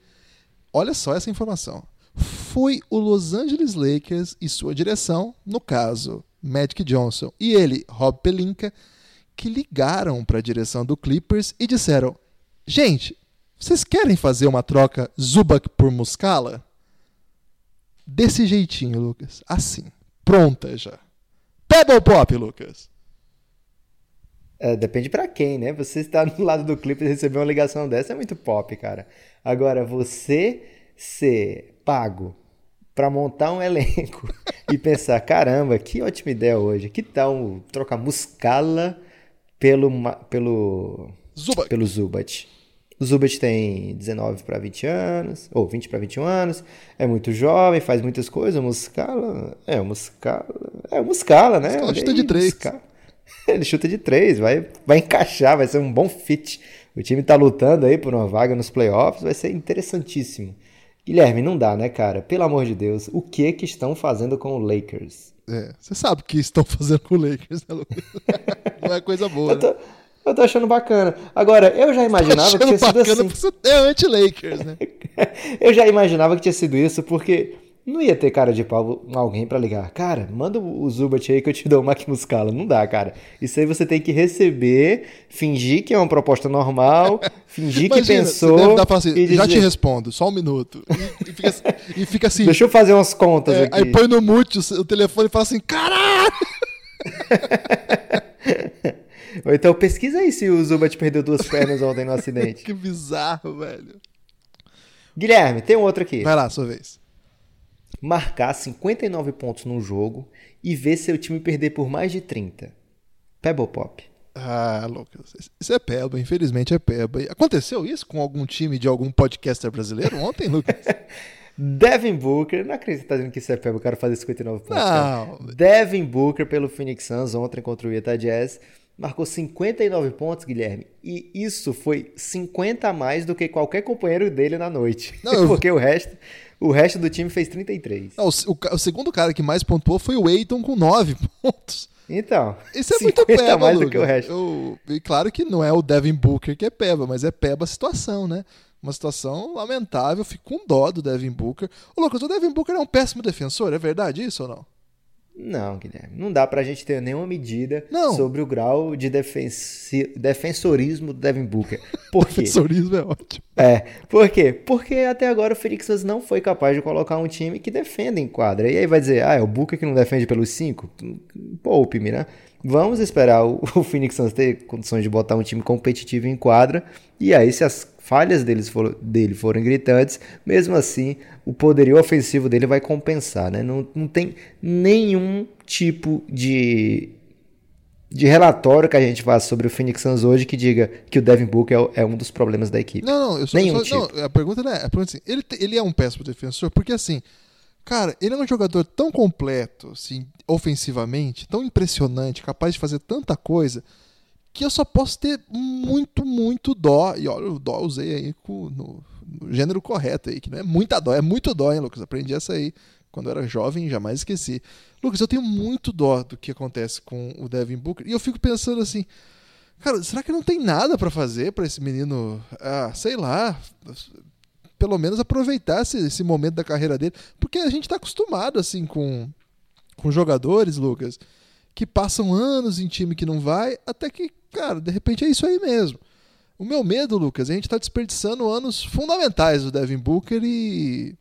olha só essa informação. Foi o Los Angeles Lakers e sua direção, no caso, Magic Johnson e ele, Rob Pelinka, que ligaram para a direção do Clippers e disseram: Gente, vocês querem fazer uma troca Zubac por Muscala? Desse jeitinho, Lucas. Assim. Pronta já. Pebble Pop, Lucas. É, depende para quem, né? Você está do lado do Clippers e receber uma ligação dessa é muito pop, cara. Agora, você ser pago para montar um [LAUGHS] elenco e pensar, caramba, que ótima ideia hoje. Que tal trocar Muscala pelo pelo Zubat. pelo Zubat? O Zubat tem 19 para 20 anos, ou 20 para 21 anos, é muito jovem, faz muitas coisas, o Muscala, é, o Muscala, é o Muscala, né? Muscala chuta de três. [LAUGHS] Ele chuta de três, vai, vai encaixar, vai ser um bom fit. O time está lutando aí por uma vaga nos playoffs, vai ser interessantíssimo. Guilherme, não dá, né, cara? Pelo amor de Deus, o que que estão fazendo com o Lakers? É, você sabe o que estão [LAUGHS] fazendo com o Lakers, né, Lucas? [LAUGHS] Não é coisa boa. eu, tô, né? Eu tô achando bacana. Agora, eu já imaginava que tinha sido assim. Você é anti-Lakers, né? [LAUGHS] eu já imaginava que tinha sido isso, porque não ia ter cara de pau alguém para ligar. Cara, manda o Zubat aí que eu te dou o Mac Muscala. Não dá, cara. Isso aí você tem que receber, fingir que é uma proposta normal, [LAUGHS] fingir Imagina, que pensou. Você deve dar pra assim, dizer... Já te respondo, só um minuto. E, e, fica, e fica, assim. Deixa eu fazer umas contas é, aqui. Aí põe no mute o telefone e fala assim: caralho! [LAUGHS] Ou então pesquisa aí se o Zubat perdeu duas pernas ontem no [LAUGHS] acidente. que bizarro, velho. Guilherme, tem um outro aqui. Vai lá, sua vez marcar 59 pontos num jogo e ver seu time perder por mais de 30. Pebble Pop. Ah, Lucas, isso é peba, infelizmente é peba. Aconteceu isso com algum time de algum podcaster brasileiro ontem, Lucas? [LAUGHS] Devin Booker, não acredito que tá dizendo que isso é peba, o cara fazer 59 pontos. Não. Cara. Devin Booker pelo Phoenix Suns ontem contra o Utah Jazz marcou 59 pontos, Guilherme, e isso foi 50 a mais do que qualquer companheiro dele na noite. Não, [LAUGHS] Porque eu... o resto o resto do time fez 33. Não, o, o, o, segundo cara que mais pontuou foi o Eiton com 9 [LAUGHS] pontos. Então, isso é muito peba, mais do que o resto. Eu, e claro que não é o Devin Booker que é peba, mas é peba a situação, né? Uma situação lamentável, fico com dó do Devin Booker. Ô, Lucas, o Devin Booker é um péssimo defensor, é verdade isso ou não? Não, Guilherme, não dá pra gente ter nenhuma medida não. sobre o grau de defensi... defensorismo do Devin Booker. Por quê? [LAUGHS] defensorismo é ótimo. É, por quê? Porque até agora o Phoenix não foi capaz de colocar um time que defenda em quadra. E aí vai dizer, ah, é o Booker que não defende pelos cinco? Poupe-me, né? Vamos esperar o, [LAUGHS] o Phoenix Suns ter condições de botar um time competitivo em quadra. E aí, se as falhas deles for, dele forem gritantes, mesmo assim o poderio ofensivo dele vai compensar. Né? Não, não tem nenhum tipo de, de relatório que a gente faça sobre o Phoenix Suns hoje que diga que o Devin Booker é, é um dos problemas da equipe. Não, não, eu só, nenhum só, tipo. não a pergunta não é, a pergunta é assim, ele, ele é um péssimo defensor porque assim, cara, ele é um jogador tão completo, assim, ofensivamente, tão impressionante, capaz de fazer tanta coisa que eu só posso ter muito, muito dó. E olha, o dó eu usei aí com, no, no, gênero correto aí, que não é muita dó, é muito dó, hein, Lucas? Aprendi essa aí quando eu era jovem, jamais esqueci. Lucas, eu tenho muito dó do que acontece com o Devin Booker. E eu fico pensando assim, cara, será que não tem nada para fazer para esse menino, ah, sei lá, pelo menos aproveitar esse, esse, momento da carreira dele? Porque a gente tá acostumado assim com, com jogadores, Lucas, que passam anos em time que não vai, até que cara, de repente é isso aí mesmo. O meu medo, Lucas, é a gente tá desperdiçando anos fundamentais do Devin Booker e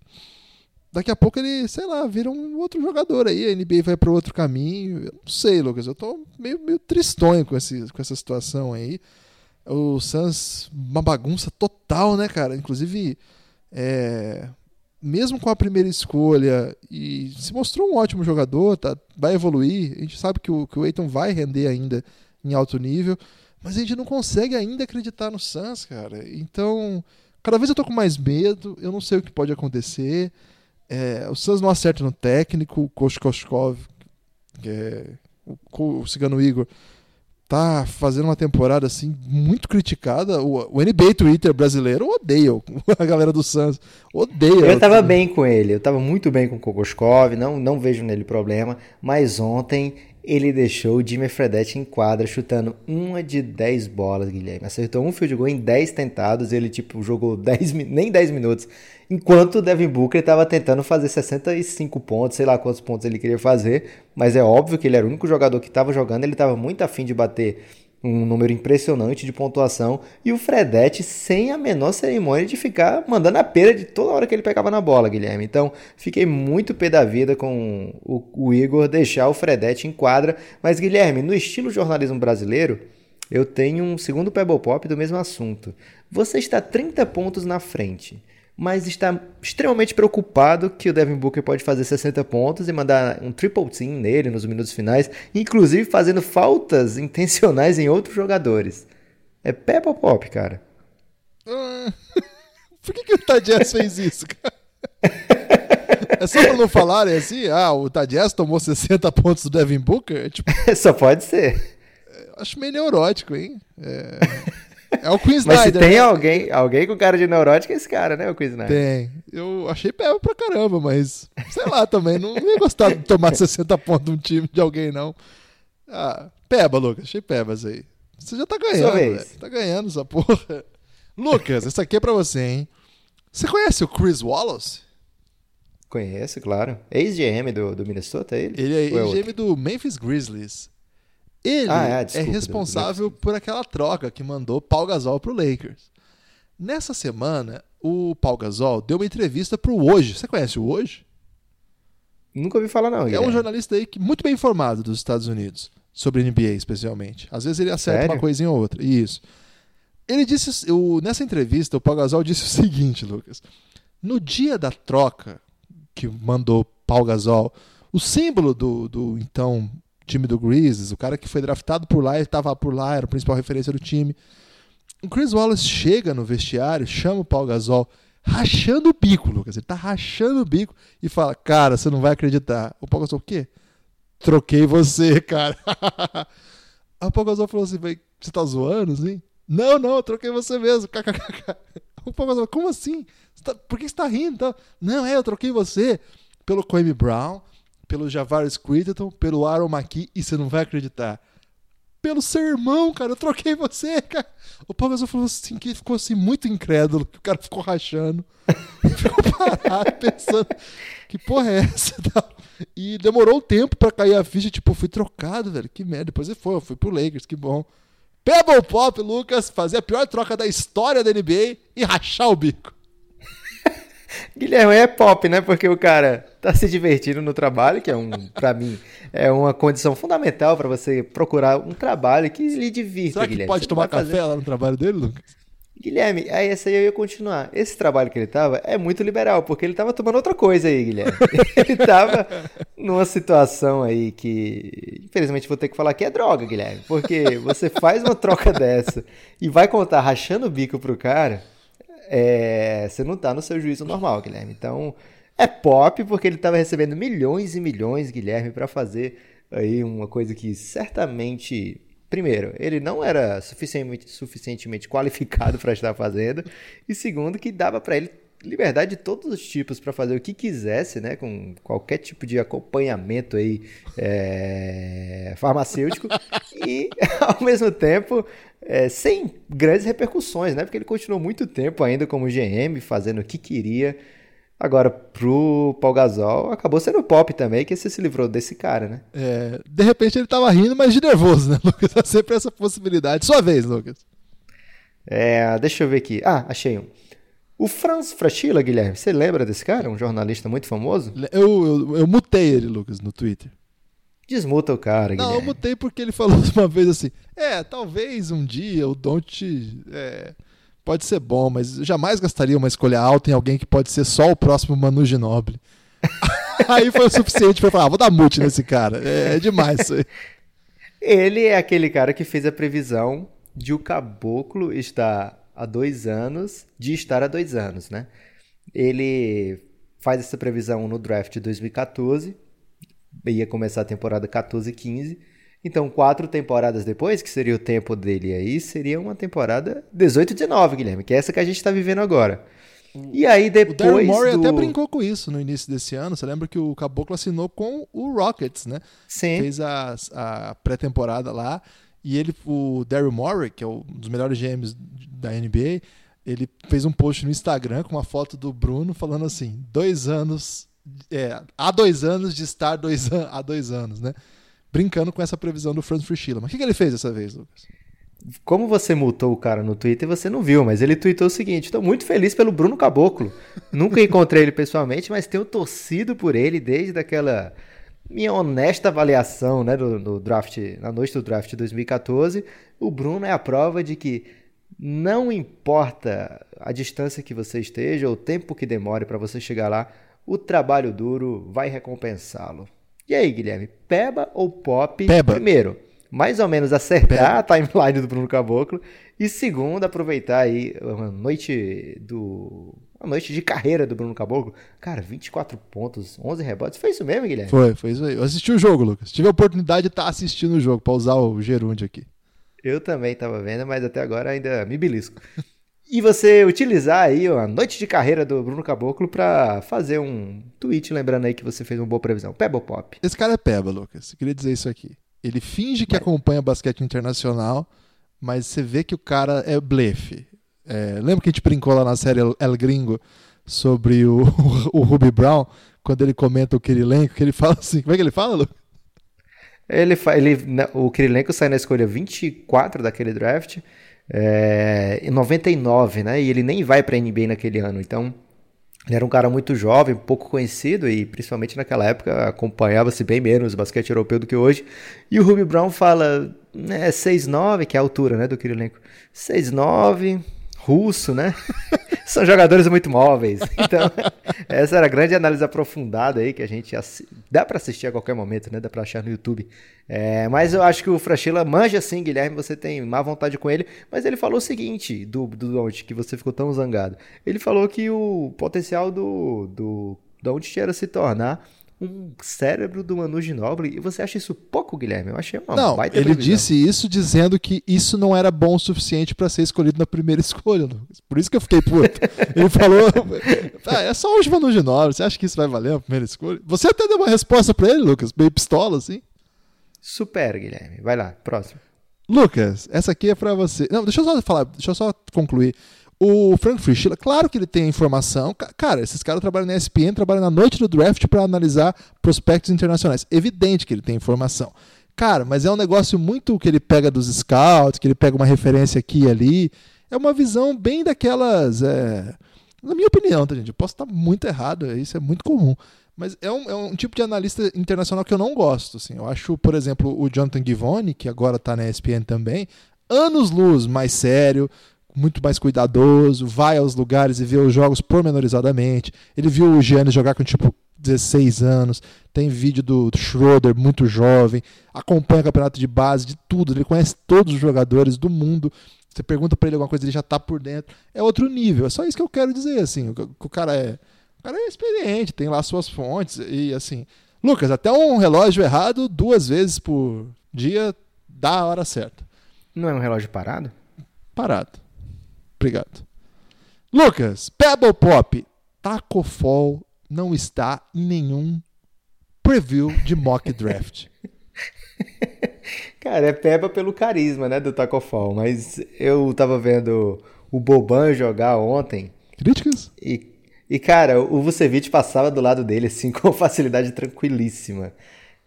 daqui a pouco ele, sei lá, vira um outro jogador aí, a NBA vai para outro caminho. Eu não sei, Lucas, eu tô meio, meio tristonho com, esse, com essa situação aí. O Suns, uma bagunça total, né, cara? Inclusive, é, mesmo com a primeira escolha, e se mostrou um ótimo jogador, tá, vai evoluir. A gente sabe que o, que o Aiton vai render ainda em alto nível, mas a gente não consegue ainda acreditar no Suns, cara. Então, cada vez eu tô com mais medo, eu não sei o que pode acontecer. É, o Suns não acerta no técnico, o Koshkoshkov, que é o, o Cigano Igor, tá fazendo uma temporada assim muito criticada. O, o NBA Twitter brasileiro odeia [LAUGHS] a galera do Suns. Odeia. Eu tava bem com ele, eu tava muito bem com o Kokoskov, não, não vejo nele problema, mas ontem ele deixou o Jimmy Fredette em quadra, chutando uma de 10 bolas, Guilherme. Acertou um field goal em 10 tentados, ele tipo jogou 10, nem 10 minutos, enquanto o Devin Booker estava tentando fazer 65 pontos, sei lá quantos pontos ele queria fazer, mas é óbvio que ele era o único jogador que estava jogando, ele estava muito afim de bater um número impressionante de pontuação, e o Fredette sem a menor cerimônia de ficar mandando a pera de toda hora que ele pegava na bola, Guilherme. Então, fiquei muito pé da vida com o, o Igor deixar o Fredette em quadra, mas Guilherme, no estilo jornalismo brasileiro, eu tenho um segundo Pebble Pop do mesmo assunto. Você está 30 pontos na frente mas está extremamente preocupado que o Devin Booker pode fazer 60 pontos e mandar um triple team nele nos minutos finais, inclusive fazendo faltas [LAUGHS] intencionais em outros jogadores. É Peppa Pop, cara. Ah, [LAUGHS] por que, que o Tadias fez isso, cara? É só pra não falarem assim, ah, o Tadias tomou 60 pontos do Devin Booker? É tipo... [LAUGHS] só pode ser. Acho meio neurótico, hein? É... É o Queen Snyder. [LAUGHS] Mas se tem né? alguém, alguém com cara de neurótico, é esse cara, né? O Queen Snyder. Tem. Eu achei peba pra caramba, mas sei lá também. Não ia gostar de tomar [LAUGHS] 60 pontos de um time de alguém, não. Ah, peba, Lucas. Achei pebas aí. Você já tá ganhando, velho. Tá ganhando essa porra. Lucas, essa aqui é pra você, hein? Você conhece o Chris Wallace? Conheço, claro. Ex-GM do, do Minnesota, ele? Ele é, é ex-GM do Memphis Grizzlies. Ele ah, é, desculpa, é, responsável por aquela troca que mandou Paul Gasol para o Lakers. Nessa semana, o Paul Gasol deu uma entrevista para o Hoje. Você conhece o Hoje? Nunca ouvi falar não. É um jornalista aí que, muito bem informado dos Estados Unidos, sobre NBA especialmente. Às vezes ele acerta Sério? uma coisinha ou outra. Isso. Ele disse, o, nessa entrevista, o Paul Gasol disse o [LAUGHS] seguinte, Lucas. No dia da troca que mandou Paul Gasol, o símbolo do, do então time do Grizzlies, o cara que foi draftado por lá, ele estava por lá, era a principal referência do time. O Chris Wallace chega no vestiário, chama o Paul Gasol, rachando o bico, Lucas. Ele tá rachando o bico e fala: Cara, você não vai acreditar. O Paul Gasol, o quê? Troquei você, cara. [LAUGHS] O Paul Gasol falou assim: Você tá zoando, assim? Não, não, eu troquei você mesmo. [LAUGHS] O Paul Gasol, como assim? Tá... Por que você tá rindo? Não, é, eu troquei você pelo Kobe Brown, pelo Javaris Critton, pelo Aaron McKee, e você não vai acreditar. Pelo seu irmão, cara, eu troquei você, cara. O Paulo Gasol falou assim, que ficou assim muito incrédulo, que o cara ficou rachando. [LAUGHS] ficou parado, pensando, que porra é essa? [LAUGHS] E demorou um tempo para cair a ficha, tipo, fui trocado, velho, que merda. Depois ele foi, eu fui pro Lakers, que bom. Pebble Pop, Lucas, fazer a pior troca da história da NBA e rachar o bico. Guilherme é pop, né? Porque o cara tá se divertindo no trabalho, que é um, para mim, é uma condição fundamental para você procurar um trabalho que lhe divirta, Será que Guilherme. pode tomar café fazer... lá no trabalho dele, Lucas? Guilherme, aí essa aí eu ia continuar. Esse trabalho que ele tava é muito liberal, porque ele tava tomando outra coisa aí, Guilherme. [LAUGHS] ele tava numa situação aí que, infelizmente, vou ter que falar que é droga, Guilherme. Porque você faz uma troca dessa e vai contar rachando o bico pro cara é, você não está no seu juízo normal, Guilherme. Então, é pop porque ele estava recebendo milhões e milhões, Guilherme, para fazer aí uma coisa que certamente primeiro, ele não era suficientemente, suficientemente qualificado para estar fazendo, e segundo, que dava para ele liberdade de todos os tipos para fazer o que quisesse, né, com qualquer tipo de acompanhamento aí é, farmacêutico. [LAUGHS] E ao mesmo tempo é, sem grandes repercussões, né, porque ele continuou muito tempo ainda como GM fazendo o que queria. Agora, pro Paul Gasol, acabou sendo pop também, que você se livrou desse cara, né? É, de repente ele tava rindo, mas de nervoso, né, [LAUGHS] Lucas? É sempre essa possibilidade. Sua vez, Lucas. É, deixa eu ver aqui. Ah, achei um. O Franz Fraschilla, Guilherme, você lembra desse cara? Um jornalista muito famoso? Eu, eu, eu mutei ele, Lucas, no Twitter. Desmuta o cara, Não, Guilherme. eu mutei porque ele falou [LAUGHS] uma vez assim: é, talvez um dia o Don't é, pode ser bom, mas jamais gastaria uma escolha alta em alguém que pode ser só o próximo Manu Ginobili. [LAUGHS] aí foi o suficiente para falar: ah, vou dar mute nesse cara. É, é demais isso aí. [LAUGHS] Ele é aquele cara que fez a previsão de o caboclo estar há dois anos de estar há dois anos, né? Ele faz essa previsão no draft de 2014, ia começar a temporada 14 e 15. Então, quatro temporadas depois, que seria o tempo dele aí, seria uma temporada 18 e 19, Guilherme, que é essa que a gente está vivendo agora. E aí depois. O Daryl Morey do... até brincou com isso no início desse ano. Você lembra que o Caboclo assinou com o Rockets, né? Sim. Fez a, a pré-temporada lá. E ele, o Daryl Morey, que é um dos melhores GMs da NBA, ele fez um post no Instagram com uma foto do Bruno falando assim: dois anos. É, há dois anos de estar dois an há dois anos, né? Brincando com essa previsão do Franz Frischila. Mas o que, que ele fez dessa vez, Lucas? Como você multou o cara no Twitter, você não viu, mas ele tweetou o seguinte: estou muito feliz pelo Bruno Caboclo. Nunca encontrei ele pessoalmente, mas tenho torcido por ele desde aquela minha honesta avaliação né, do, do draft, na noite do draft de 2014. O Bruno é a prova de que não importa a distância que você esteja, ou o tempo que demore para você chegar lá, o trabalho duro vai recompensá-lo. E aí, Guilherme, Peba ou Pop? Peba. Primeiro, mais ou menos acertar a timeline do Bruno Caboclo. E segundo, aproveitar aí uma noite do. Uma noite de carreira do Bruno Caboclo. Cara, 24 pontos, 11 rebotes. Foi isso mesmo, Guilherme? Foi, foi isso aí. Eu assisti o jogo, Lucas. Tive a oportunidade de estar assistindo o jogo, para usar o gerúndio aqui. Eu também estava vendo, mas até agora ainda me belisco. E você utilizar aí a noite de carreira do Bruno Caboclo para fazer um tweet lembrando aí que você fez uma boa previsão. Peba ou pop? Esse cara é peba, Lucas. Eu queria dizer isso aqui. Ele finge que acompanha basquete internacional, mas você vê que o cara é blefe. É, lembra que a gente brincou lá na série El Gringo sobre o, o, [LAUGHS] o Ruby Brown, quando ele comenta o Kirilenko, que ele fala assim, como é que ele fala, Lucas? Ele, ele, o Kirilenko sai na escolha 24 daquele draft, é, em 99, né? E ele nem vai para a NBA naquele ano. Então, ele era um cara muito jovem, pouco conhecido e principalmente naquela época acompanhava-se bem menos o basquete europeu do que hoje. E o Ruby Brown fala, né, 6'9", que é a altura, né, do Kirilenko. 6'9", russo, né? [LAUGHS] São jogadores muito móveis. Então, [LAUGHS] essa era a grande análise aprofundada aí que a gente dá para assistir a qualquer momento, né? Dá para achar no YouTube. É, mas eu acho que o Frachila manja sim, Guilherme, você tem má vontade com ele, mas ele falou o seguinte, do do que você ficou tão zangado. Ele falou que o potencial do do Doncic era se tornar um cérebro do Manu Ginóbili. E você acha isso pouco, Guilherme? Eu achei uma não, baita ele previsão. disse isso dizendo que isso não era bom o suficiente para ser escolhido na primeira [LAUGHS] escolha. Por isso que eu fiquei puto. ele falou, [LAUGHS] ah, é só hoje Manu Ginóbili, você acha que isso vai valer a primeira escolha? Você até deu uma resposta para ele, Lucas, meio pistola, assim. Super, Guilherme. Vai lá, próximo. Lucas, essa aqui é para você. Não, deixa eu só falar, deixa eu só concluir. O Frank Frischila, claro que ele tem informação. Cara, esses caras trabalham na ESPN, trabalham na noite do draft para analisar prospectos internacionais. Evidente que ele tem informação. Cara, mas é um negócio muito que ele pega dos scouts, que ele pega uma referência aqui e ali. É uma visão bem daquelas. É... Na minha opinião, tá, gente? Eu posso estar muito errado, isso é muito comum. Mas é um, é um tipo de analista internacional que eu não gosto. Assim. Eu acho, por exemplo, o Jonathan Givoni, que agora está na ESPN também, anos luz mais sério, muito mais cuidadoso, vai aos lugares e vê os jogos pormenorizadamente. Ele viu o Giannis jogar com tipo 16 anos, tem vídeo do, Schroeder muito jovem, acompanha o campeonato de base, de tudo, ele conhece todos os jogadores do mundo. Você pergunta para ele alguma coisa, ele já está por dentro. É outro nível, é só isso que eu quero dizer, assim, o, o cara é, o cara é experiente, tem lá suas fontes e assim, Lucas, até um relógio errado duas vezes por dia dá a hora certa. Não é um relógio parado? Parado. Obrigado. Lucas, Pebble Pop, Taco Fall não está em nenhum preview de mock draft. [LAUGHS] Cara, é Peba pelo carisma, né, do Taco Fall, mas eu tava vendo o Boban jogar ontem. Críticas? E, e cara, o Vucevic passava do lado dele, assim, [LAUGHS] com facilidade tranquilíssima.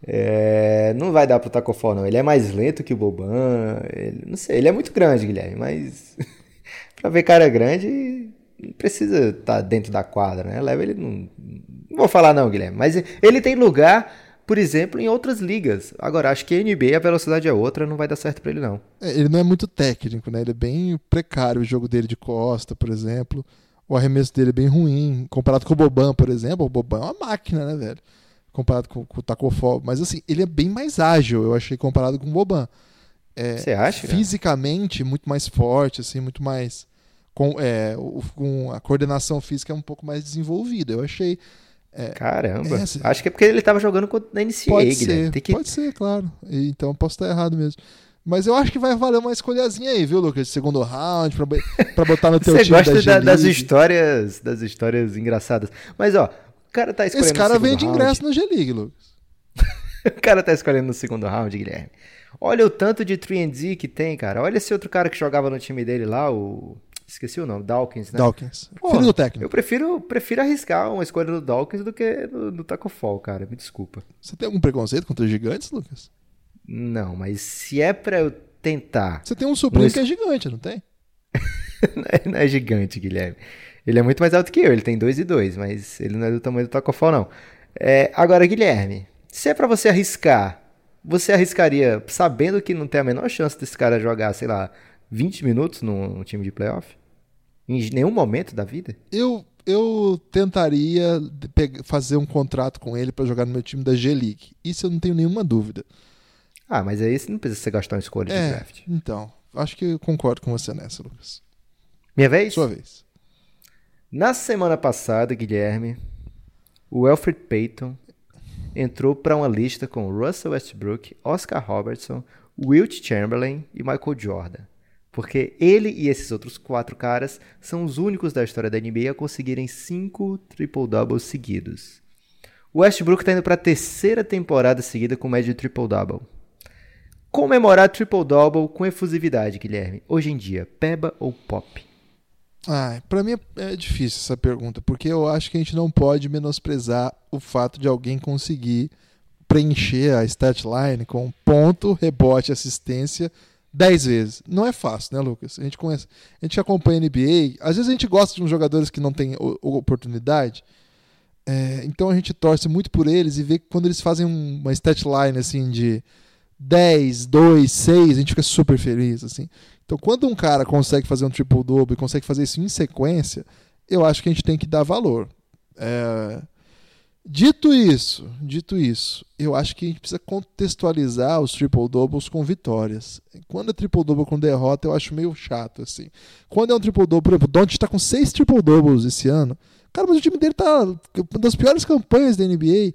É, não vai dar pro Taco Fall, não. Ele é mais lento que o Boban. Ele, não sei, ele é muito grande, Guilherme, mas [LAUGHS] Pra ver cara grande, não precisa estar tá dentro da quadra, né? Leva ele. Não, não vou falar, não, Guilherme. Mas ele tem lugar, por exemplo, em outras ligas. Agora, acho que a NBA a velocidade é outra, não vai dar certo para ele, não. É, ele não é muito técnico, né? Ele é bem precário o jogo dele de costa, por exemplo. O arremesso dele é bem ruim. Comparado com o Boban, por exemplo. O Boban é uma máquina, né, velho? Comparado com, com o Tacofol. Mas assim, ele é bem mais ágil, eu achei, comparado com o Boban. É, Você acha? Fisicamente, muito mais forte, assim, muito mais. Com, é, com a coordenação física é um pouco mais desenvolvida. Eu achei. É, Caramba. É, Acho que é porque ele estava jogando na NCAA, pode ser, que... Pode ser, claro. então posso estar errado mesmo. Mas eu acho que vai valer uma escolhazinha aí, viu, Lucas? Segundo round, pra, pra botar no [LAUGHS] teu Você time gosta da da, das histórias das histórias engraçadas. Mas, ó, o cara tá escolhendo Esse cara vende ingresso na G-League, Lucas. [LAUGHS] o cara tá escolhendo no segundo round, Guilherme. Olha o tanto de 3D que tem, cara. Olha esse outro cara que jogava no time dele lá, o... Esqueci o nome, Dawkins, né? Dawkins. Pô, Filho do técnico. Eu prefiro, prefiro arriscar uma escolha do Dawkins do que no, no Taco Fall, cara. Me desculpa. Você tem algum preconceito contra os gigantes, Lucas? Não, mas se é pra eu tentar. Você tem um sobrinho que é gigante, não tem? [LAUGHS] não, é, não, é, gigante, Guilherme. Ele é muito mais alto que eu, ele tem 2 e 2, mas ele não é do tamanho do Tacofal, não. É, agora, Guilherme, se é para você arriscar, você arriscaria sabendo que não tem a menor chance desse cara jogar, sei lá, 20 minutos num, num time de playoff? Em nenhum momento da vida? Eu, eu tentaria fazer um contrato com ele para jogar no meu time da G-League. Isso eu não tenho nenhuma dúvida. Ah, mas aí você não precisa você gastar uma escolha é, de draft. Então, acho que eu concordo com você nessa, Lucas. Minha vez? Sua vez. Na semana passada, Guilherme, o Alfred Payton entrou para uma lista com Russell Westbrook, Oscar Robertson, Wilt Chamberlain e Michael Jordan. Porque ele e esses outros quatro caras são os únicos da história da NBA a conseguirem cinco triple-doubles seguidos. O Westbrook está indo para a terceira temporada seguida com média de triple-double comemorar triple-double com efusividade, Guilherme? Hoje em dia, peba ou pop? Ah, para mim é difícil essa pergunta, porque eu acho que a gente não pode menosprezar o fato de alguém conseguir preencher a stat line com ponto, rebote, assistência 10 vezes. Não é fácil, né, Lucas? A gente conhece, a gente acompanha a NBA, às vezes a gente gosta de uns jogadores que não têm oportunidade, é, então a gente torce muito por eles e vê que quando eles fazem uma stat line assim de 10, 2, 6, a gente fica super feliz, assim. Então, quando um cara consegue fazer um triple-double e consegue fazer isso em sequência, eu acho que a gente tem que dar valor. É... Dito isso, dito isso, eu acho que a gente precisa contextualizar os triple-doubles com vitórias. Quando é triple-double com derrota, eu acho meio chato, assim. Quando é um triple-double, por exemplo, o Don't está com seis triple-doubles esse ano. Cara, mas o time dele tá uma das piores campanhas da NBA.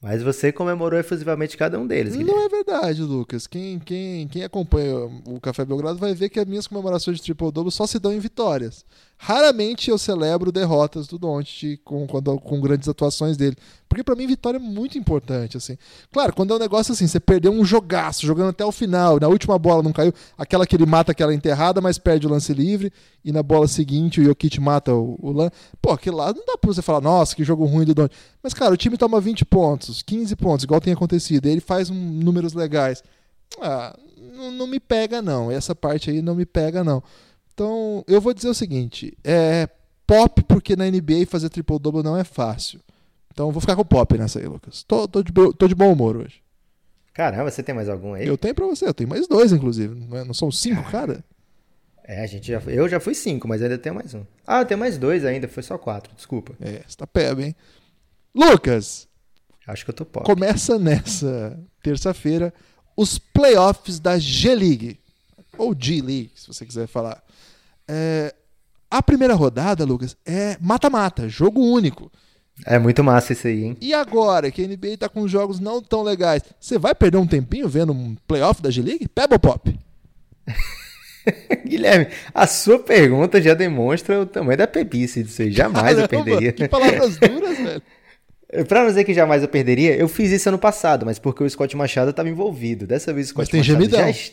Mas você comemorou efusivamente cada um deles. Guilherme. Não é verdade, Lucas. Quem, quem, quem acompanha o Café Belgrado vai ver que as minhas comemorações de triple-double só se dão em vitórias. Raramente eu celebro derrotas do Doncic com, com, com grandes atuações dele. Porque para mim vitória é muito importante, assim. Claro, quando é um negócio assim, você perdeu um jogaço, jogando até o final, na última bola não caiu, aquela que ele mata aquela enterrada, mas perde o lance livre, e na bola seguinte o Jokic mata o, o lance. Pô, aquele lá não dá pra você falar, nossa, que jogo ruim do Doncic. Mas, cara, o time toma 20 pontos, 15 pontos, igual tem acontecido, e ele faz um, números legais. Ah, não, não me pega não, essa parte aí não me pega não. Então, eu vou dizer o seguinte: é pop, porque na NBA fazer triple-double não é fácil. Então, vou ficar com pop nessa aí, Lucas. Tô, tô, de, tô de bom humor hoje. Caramba, você tem mais algum aí? Eu tenho pra você, eu tenho mais dois, inclusive. Não, é, não são cinco, cara? É, a gente já, eu já fui cinco, mas ainda tenho mais um. Ah, tem mais dois ainda, foi só quatro, desculpa. É, você tá pé, hein? Lucas! Acho que eu tô pop. Começa nessa terça-feira os playoffs da G-League. Ou G-League, se você quiser falar. É, a primeira rodada, Lucas, é mata-mata, jogo único. É muito massa isso aí, hein? E agora que a NBA tá com jogos não tão legais, você vai perder um tempinho vendo um playoff da G-League? Pebble Pop. [LAUGHS] Guilherme, a sua pergunta já demonstra o tamanho da pebice disso aí. Jamais Caramba, eu perderia. Que palavras [LAUGHS] duras, velho. Pra não dizer que jamais eu perderia, eu fiz isso ano passado, mas porque o Scott Machado estava envolvido. Dessa vez o Scott mas tem Machado gemidão. já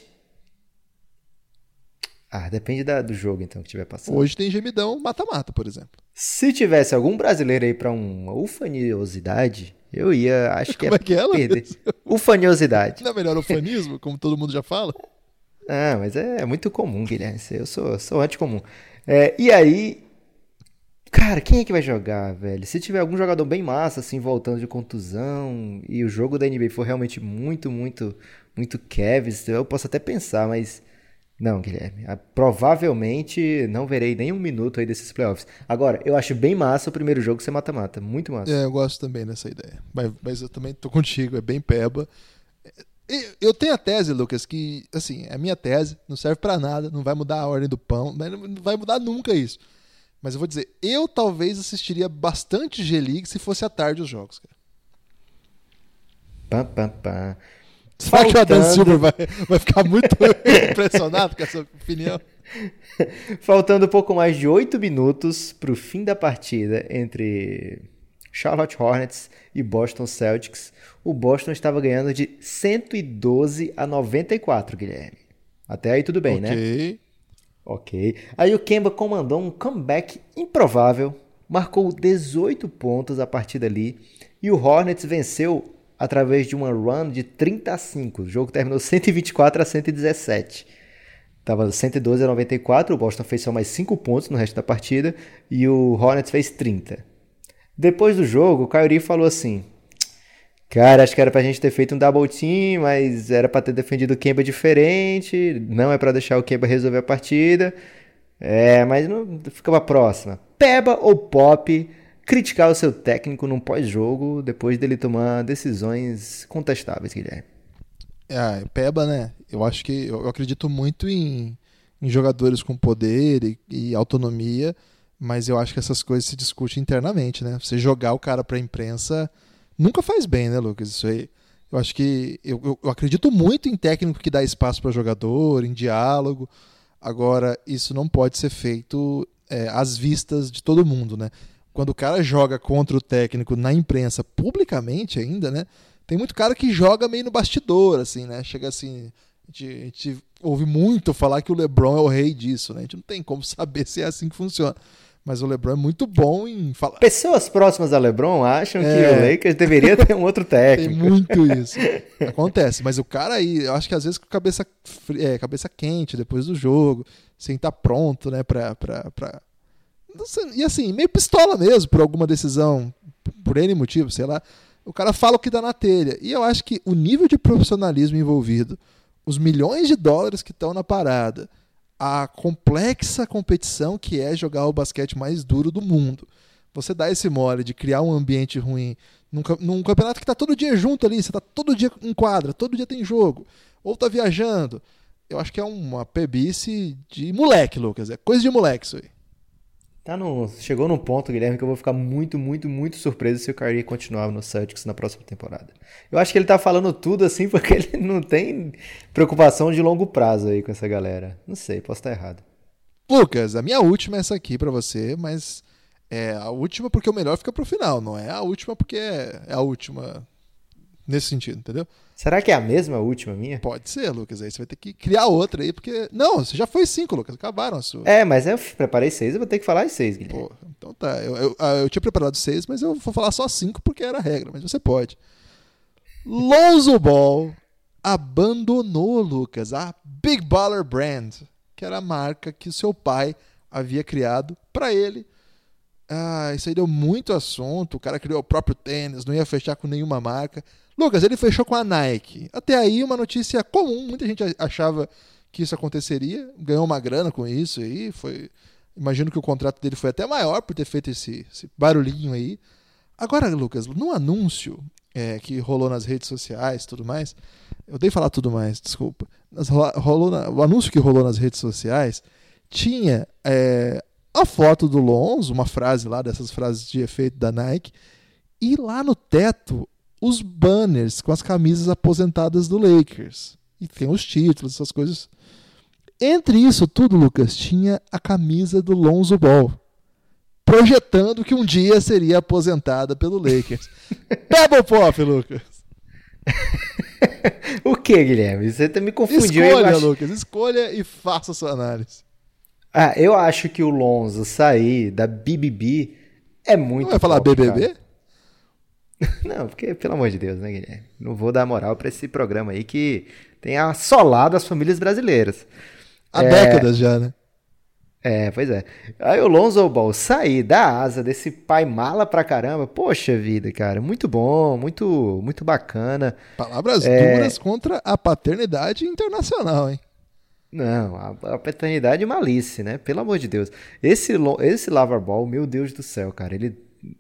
ah, depende da, do jogo, então, que tiver passando. Hoje tem gemidão mata-mata, por exemplo. Se tivesse algum brasileiro aí pra uma ufaniosidade, eu ia, acho que Como é que é, perder. Ufaniosidade. Não é melhor ufanismo, como todo mundo já fala? [LAUGHS] Ah, mas é, é muito comum, Guilherme. Eu sou, sou anticomum. É, e aí, cara, quem é que vai jogar, velho? Se tiver algum jogador bem massa, assim, voltando de contusão, e o jogo da NBA for realmente muito, muito, muito Kevs, eu posso até pensar, mas não, Guilherme. Ah, provavelmente não verei nenhum minuto aí desses playoffs. Agora, eu acho bem massa o primeiro jogo ser mata-mata. Muito massa. É, eu gosto também dessa ideia. Mas, mas eu também tô contigo, é bem peba. Eu tenho a tese, Lucas, que, assim, é a minha tese, não serve para nada, não vai mudar a ordem do pão, não vai mudar nunca isso. Mas eu vou dizer, eu talvez assistiria bastante G-League se fosse à tarde os jogos, cara. Pá, pá, pá. Será que o Adam Silver vai, vai ficar muito [LAUGHS] impressionado com essa opinião? Faltando pouco mais de 8 minutos para o fim da partida entre Charlotte Hornets e Boston Celtics, o Boston estava ganhando de 112 a 94, Guilherme. Até aí tudo bem, okay. né? Ok. Aí o Kemba comandou um comeback improvável, marcou 18 pontos a partir dali e o Hornets venceu através de uma run de 30 a 5. O jogo terminou [LAUGHS] 124 a 117. Tava 112 a 94, o Boston fez só mais 5 pontos no resto da partida e o Hornets fez 30. Depois do jogo, o Kyrie falou assim: Cara, acho que era pra gente ter feito um double team, mas era pra ter defendido o Kemba diferente. Não é pra deixar o Kemba resolver a partida. É, mas não fica pra próxima. Peba ou Pop criticar o seu técnico num pós-jogo depois dele tomar decisões contestáveis, Guilherme? É, Peba, né? Eu acho que eu acredito muito em, em jogadores com poder e, e, autonomia, mas eu acho que essas coisas se discutem internamente, né? Você jogar o cara pra imprensa nunca faz bem, né, Lucas? Isso aí. Eu acho que eu, eu, eu acredito muito em técnico que dá espaço para jogador, em diálogo. Agora, isso não pode ser feito é, às vistas de todo mundo, né? Quando o cara joga contra o técnico na imprensa, publicamente ainda, né? Tem muito cara que joga meio no bastidor, assim, né? Chega assim. A gente, a gente ouve muito falar que o LeBron é o rei disso, né? A gente não tem como [LAUGHS] saber se é assim que funciona. Mas o LeBron é muito bom em falar. Pessoas próximas a LeBron acham é, que o Lakers deveria ter um outro técnico. Tem muito isso. Acontece. Mas o cara aí, eu acho que às vezes com cabeça, é, cabeça quente depois do jogo, sem estar tá pronto, né, pra, pra, pra... E assim, meio pistola mesmo por alguma decisão, por N motivo, sei lá. O cara fala o que dá na telha. E eu acho que o nível de profissionalismo envolvido, os milhões de dólares que estão na parada, a complexa competição que é jogar o basquete mais duro do mundo. Você dá esse mole de criar um ambiente ruim num, num campeonato que está todo dia junto ali, você está todo dia em quadra, todo dia tem jogo, ou está viajando. Eu acho que é uma pebice de moleque, Lucas. É coisa de moleque isso aí. Tá no, chegou num ponto, Guilherme, que eu vou ficar muito, muito, muito surpreso se o Kyrie continuar no Celtics na próxima temporada. Eu acho que ele tá falando tudo assim [LAUGHS] porque ele não tem preocupação de longo prazo aí com essa galera. Não sei, posso estar errado. Lucas, a minha última é essa aqui para você, mas é a última porque o melhor fica pro final, não é a última porque é, é a última nesse sentido, entendeu? Será que é a mesma última minha? Pode ser, Lucas. Aí você vai ter que criar outra aí, porque. Não, você já foi cinco, Lucas. Acabaram a sua. É, mas eu preparei seis, eu vou ter que falar as seis, Guilherme. Pô, então tá. Eu, eu, ah, eu, tinha preparado seis, mas eu vou falar só cinco porque era a regra, mas você pode. Lonzo Ball abandonou, Lucas, a Big Baller Brand, que era a marca que o seu pai havia criado para ele. Ah, isso aí deu muito assunto. O cara criou o próprio tênis, não ia fechar com nenhuma marca. Lucas, ele fechou com a Nike. Até aí, uma notícia comum, muita gente achava que isso aconteceria, ganhou uma grana com isso aí, foi. Imagino que o contrato dele foi até maior por ter feito esse, esse barulhinho aí. Agora, Lucas, no anúncio é, que rolou nas redes sociais tudo mais, eu dei falar tudo mais, desculpa. rolou na, o anúncio que rolou nas redes sociais tinha é, a foto do Lonzo, uma frase lá dessas frases de efeito da Nike, e lá no teto os banners com as camisas aposentadas do Lakers. E tem os títulos, essas coisas. Entre isso tudo, Lucas, tinha a camisa do Lonzo Ball. Projetando que um dia seria aposentada pelo Lakers. [LAUGHS] Pebble Pop, Lucas. [LAUGHS] o que, Guilherme? Você tá me confundindo. Escolha, acho... Lucas, escolha e faça a sua análise. Ah, eu acho que o Lonzo sair da BBB é muito. Não vai falar BBB? Cara. Não, porque, pelo amor de Deus, né, Guilherme? Não vou dar moral para esse programa aí que tem assolado as famílias brasileiras. Há é... décadas já, né? É, pois é. Aí o Lonzo Ball sair da asa desse pai mala pra caramba, poxa vida, cara, muito bom, muito muito bacana. Palavras é... duras contra a paternidade internacional, hein? Não, a, a paternidade malice, né? Pelo amor de Deus. Esse, esse Lava Ball, meu Deus do céu, cara, ele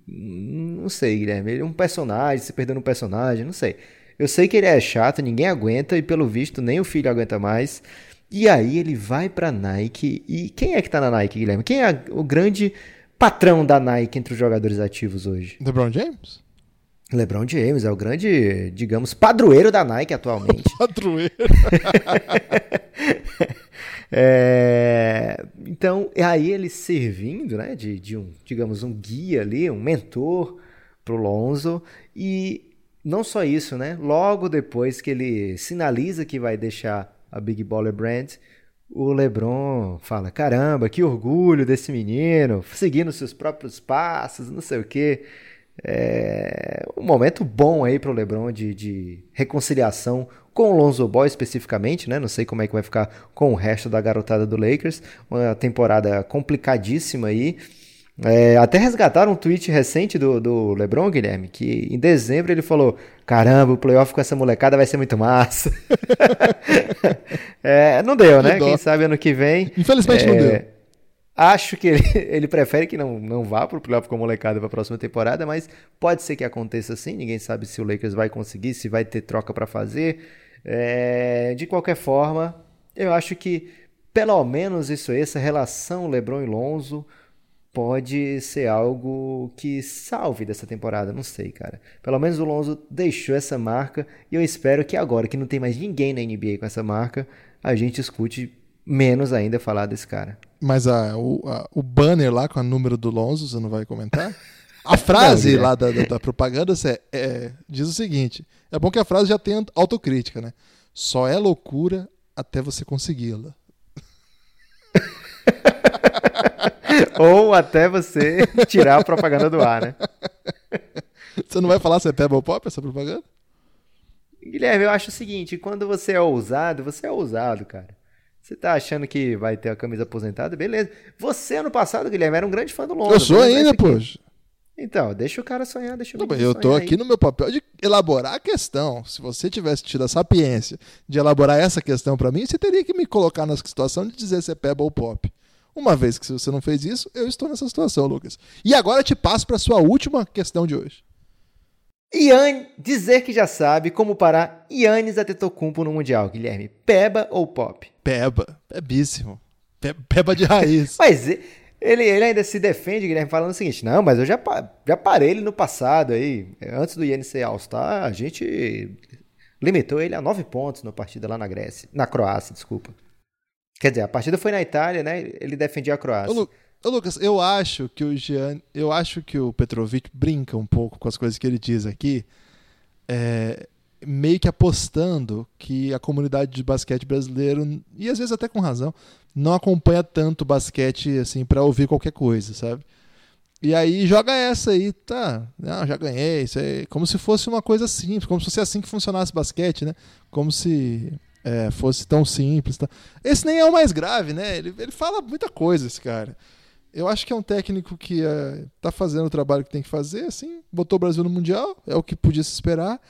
não sei, Guilherme. Ele é um personagem, se perdendo um personagem, não sei. Eu sei que ele é chato, ninguém aguenta, e pelo visto nem o filho aguenta mais. E aí ele vai pra Nike. E quem é que tá na Nike, Guilherme? Quem é o grande patrão da Nike entre os jogadores ativos hoje? LeBron James? LeBron James é o grande, digamos, padroeiro da Nike atualmente. [LAUGHS] padroeiro. [LAUGHS] é, então, aí ele servindo, né, de, de um, digamos, um guia ali, um mentor pro Lonzo e não só isso, né? Logo depois que ele sinaliza que vai deixar a Big Baller Brand, o LeBron fala: "Caramba, que orgulho desse menino, seguindo seus próprios passos, não sei o quê". É um momento bom aí para o LeBron de, de, reconciliação com o Lonzo Ball especificamente, né? Não sei como é que vai ficar com o resto da garotada do Lakers. Uma temporada complicadíssima aí. É, até resgataram um tweet recente do, do LeBron, Guilherme, que em dezembro ele falou: Caramba, o playoff com essa molecada vai ser muito massa. [LAUGHS] é, não deu, né? Quem sabe ano que vem. Infelizmente é, não deu. Acho que ele, [LAUGHS] ele prefere que não, não vá para o playoff com a molecada para a próxima temporada, mas pode ser que aconteça assim. Ninguém sabe se o Lakers vai conseguir, se vai ter troca para fazer. É, de qualquer forma, eu acho que pelo menos isso essa relação LeBron e Lonzo pode ser algo que salve dessa temporada, não sei, cara. Pelo menos o Lonzo deixou essa marca e eu espero que agora que não tem mais ninguém na NBA com essa marca, a gente escute menos ainda falar desse cara. Mas a, o, a, o banner lá com o número do Lonzo, você não vai comentar? A [LAUGHS] frase não, lá da, da, da propaganda é, é, diz o seguinte: é bom que a frase já tenha autocrítica, né? Só é loucura até você consegui-la. [LAUGHS] Ou até você [LAUGHS] tirar a propaganda do ar, né? Você não vai falar se é Pebble Pop essa propaganda? Guilherme, eu acho o seguinte: quando você é ousado, você é ousado, cara. Você tá achando que vai ter a camisa aposentada? Beleza. Você, ano passado, Guilherme, era um grande fã do Londres. Eu sou ainda, poxa. Então, deixa o cara sonhar, deixa o Não, Eu tô aqui aí. no meu papel de elaborar a questão. Se você tivesse tido a sapiência de elaborar essa questão para mim, você teria que me colocar na situação de dizer se é Pebble ou Pop. Uma vez que você não fez isso, eu estou nessa situação, Lucas. E agora te passo para sua última questão de hoje. Ian dizer que já sabe como parar Yannis Antetokounmpo no Mundial, Guilherme. Peba ou Pop? Peba. Pebíssimo. Peba de raiz. [LAUGHS] mas ele, ele ainda se defende, Guilherme, falando o seguinte, não, mas eu já, já parei ele no passado aí. Antes do ser All-Star, a gente limitou ele a nove pontos na partida lá na Grécia. Na Croácia, desculpa. Quer dizer, a partida foi na Itália, né? Ele defendia a Croácia. Ô, Lu Ô, Lucas, eu acho que o Jean, eu acho que o Petrovic brinca um pouco com as coisas que ele diz aqui, é, meio que apostando que a comunidade de basquete brasileiro e às vezes até com razão não acompanha tanto basquete assim para ouvir qualquer coisa, sabe? E aí joga essa aí, tá? Não, já ganhei, isso aí, como se fosse uma coisa simples, como se fosse assim que funcionasse basquete, né? Como se é, fosse tão simples. Tá? Esse nem é o mais grave, né? Ele, ele fala muita coisa, esse cara. Eu acho que é um técnico que é, fazendo o trabalho que tem que fazer, assim, botou o Brasil no Mundial, é o que podia se esperar.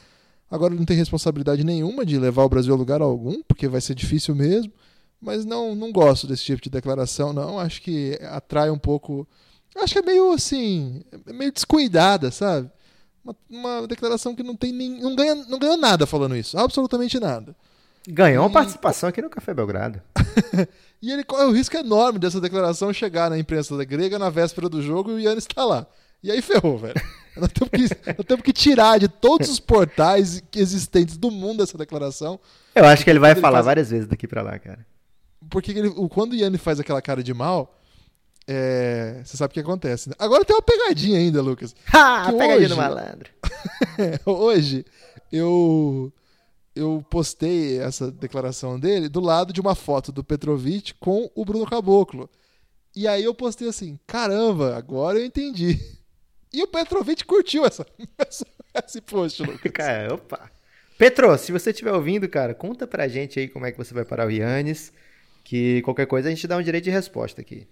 Agora não tem responsabilidade nenhuma de levar o Brasil a lugar algum, porque vai ser difícil mesmo. Mas não, não gosto desse tipo de declaração, não. Acho que atrai um pouco. Acho que é meio assim, meio descuidada, sabe? Uma, uma declaração que não tem nem, não ganha, não ganhou nada falando isso, absolutamente nada. Ganhou uma participação aqui no Café Belgrado. [LAUGHS] e ele corre o risco enorme dessa declaração chegar na imprensa da grega na véspera do jogo e o Yannis está lá. E aí ferrou, velho. Nós temos, que, nós temos que tirar de todos os portais existentes do mundo essa declaração. Eu acho que ele vai ele falar faz... várias vezes daqui para lá, cara. Porque ele, quando o Yannis faz aquela cara de mal, é, você sabe o que acontece. Né? Agora tem uma pegadinha ainda, Lucas. [LAUGHS] Ha! Pegadinha hoje, do malandro. [LAUGHS] hoje, eu eu postei essa declaração dele do lado de uma foto do Petrovic com o Bruno Caboclo. E aí eu postei assim: caramba, agora eu entendi. [LAUGHS] E o Petrovic curtiu essa, [LAUGHS] essa esse post, Lucas. [LAUGHS] Cara, opa. Petro, se você estiver ouvindo, cara, conta pra gente aí como é que você vai parar o Yannis, que qualquer coisa a gente dá um direito de resposta aqui.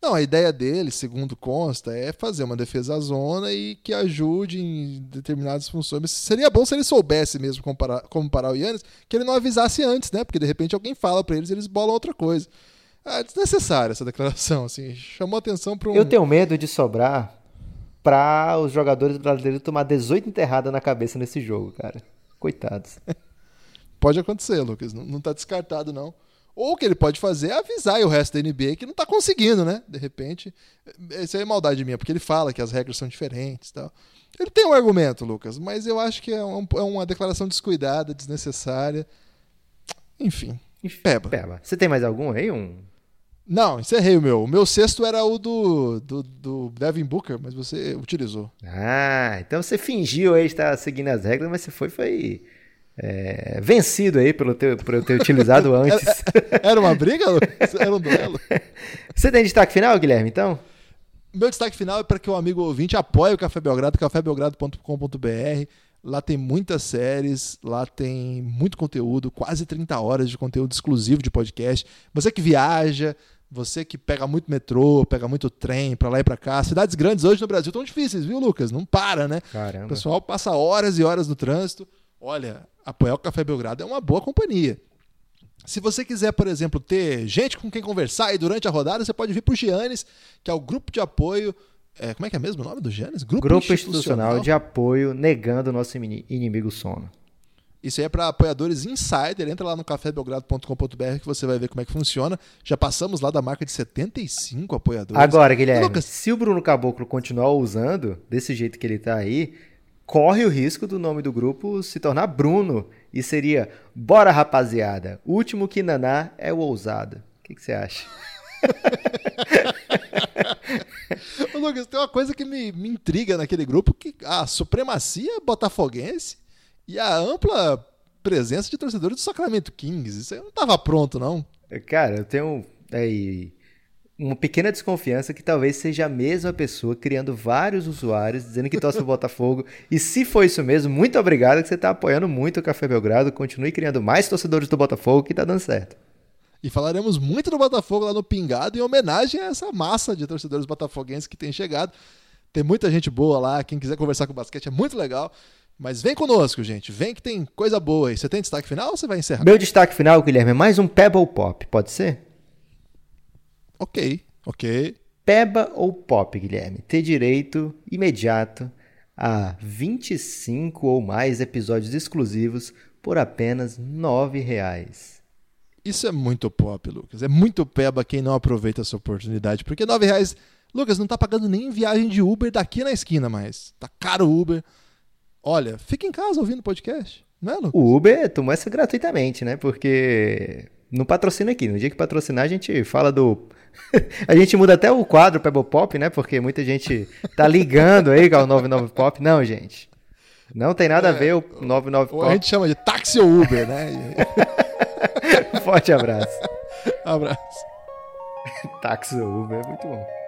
Não, a ideia dele, segundo consta, é fazer uma defesa à zona e que ajude em determinadas funções. Mas seria bom se ele soubesse mesmo como parar, como parar o Yannis, que ele não avisasse antes, né? Porque de repente alguém fala para eles e eles bolam outra coisa. É desnecessária essa declaração, assim. Chamou atenção para um. Eu tenho medo de sobrar para os jogadores brasileiros tomar 18 enterradas na cabeça nesse jogo, cara. Coitados. [LAUGHS] Pode acontecer, Lucas. Não, não tá descartado, não. Ou o que ele pode fazer é avisar o resto da NBA que não tá conseguindo, né? De repente. Isso aí é maldade minha, porque ele fala que as regras são diferentes e tal. Ele tem um argumento, Lucas, mas eu acho que é, um, é uma declaração descuidada, desnecessária. Enfim. Peba. Peba. Você tem mais algum aí? Um... Não, encerrei o meu. O meu sexto era o do, do, do Devin Booker, mas você utilizou. Ah, então você fingiu aí estar seguindo as regras, mas você foi, foi é, vencido aí pelo teu, por eu ter utilizado [LAUGHS] antes. [LAUGHS] Era uma briga? Era um duelo? [LAUGHS] Você tem destaque final, Guilherme, então? Meu destaque final é para que o amigo ouvinte apoie o Café Belgrado, cafébelgrado.com.br. Lá tem muitas séries, lá tem muito conteúdo, quase 30 horas de conteúdo exclusivo de podcast. Você que viaja, você que pega muito metrô, pega muito trem para lá e para cá. Cidades grandes hoje no Brasil estão difíceis, viu, Lucas? Não para, né? Caramba. O pessoal passa horas e horas no trânsito. Olha, apoiar o Café Belgrado é uma boa companhia. Se você quiser, por exemplo, ter gente com quem conversar aí durante a rodada, você pode vir para o Giannis, que é o grupo de apoio. É, como é que é mesmo o nome do Giannis? Grupo, grupo institucional. institucional de apoio negando o nosso inimigo sono. Isso aí é para apoiadores insider. Entra lá no cafébelgrado.com.br que você vai ver como é que funciona. Já passamos lá da marca de 75 apoiadores. Agora, Guilherme, Lucas... se o Bruno Caboclo continuar usando desse jeito que ele está aí, corre o risco do nome do grupo se tornar Bruno e seria Bora Rapaziada, o último que naná é o ousado. O que, que você acha? [LAUGHS] Ô, Lucas, tem uma coisa que me, me intriga naquele grupo, que a supremacia botafoguense e a ampla presença de torcedores do Sacramento Kings. Isso aí não estava pronto, não. Cara, eu tenho aí uma pequena desconfiança que talvez seja a mesma pessoa criando vários usuários dizendo que torce o [LAUGHS] Botafogo. E se for isso mesmo, muito obrigado que você está apoiando muito o Café Belgrado. Continue criando mais torcedores do Botafogo que está dando certo. E falaremos muito do Botafogo lá no Pingado em homenagem a essa massa de torcedores botafoguenses que tem chegado. Tem muita gente boa lá. Quem quiser conversar com o basquete é muito legal. Mas vem conosco, gente. Vem que tem coisa boa aí. Você tem destaque final ou você vai encerrar? Meu destaque final, Guilherme, é mais um Pebble Pop. Pode ser? Ok, ok. Peba ou pop, Guilherme? Ter direito imediato a 25 ou mais episódios exclusivos por apenas R$ reais. Isso é muito pop, Lucas. É muito peba quem não aproveita essa oportunidade. Porque R$ reais, Lucas, não tá pagando nem viagem de Uber daqui na esquina mais. Tá caro o Uber. Olha, fica em casa ouvindo podcast, não é, Lucas? O Uber tomou essa gratuitamente, né? Porque não patrocina aqui. No dia que patrocinar, a gente fala do [LAUGHS] a gente muda até o quadro Pebble Pop, né? Porque muita gente tá ligando aí com o 99 Pop. Não, gente. Não tem nada é, a ver o 99 Pop. A gente chama de táxi ou Uber, né? [LAUGHS] Forte abraço. [LAUGHS] abraço. táxi ou Uber é muito bom.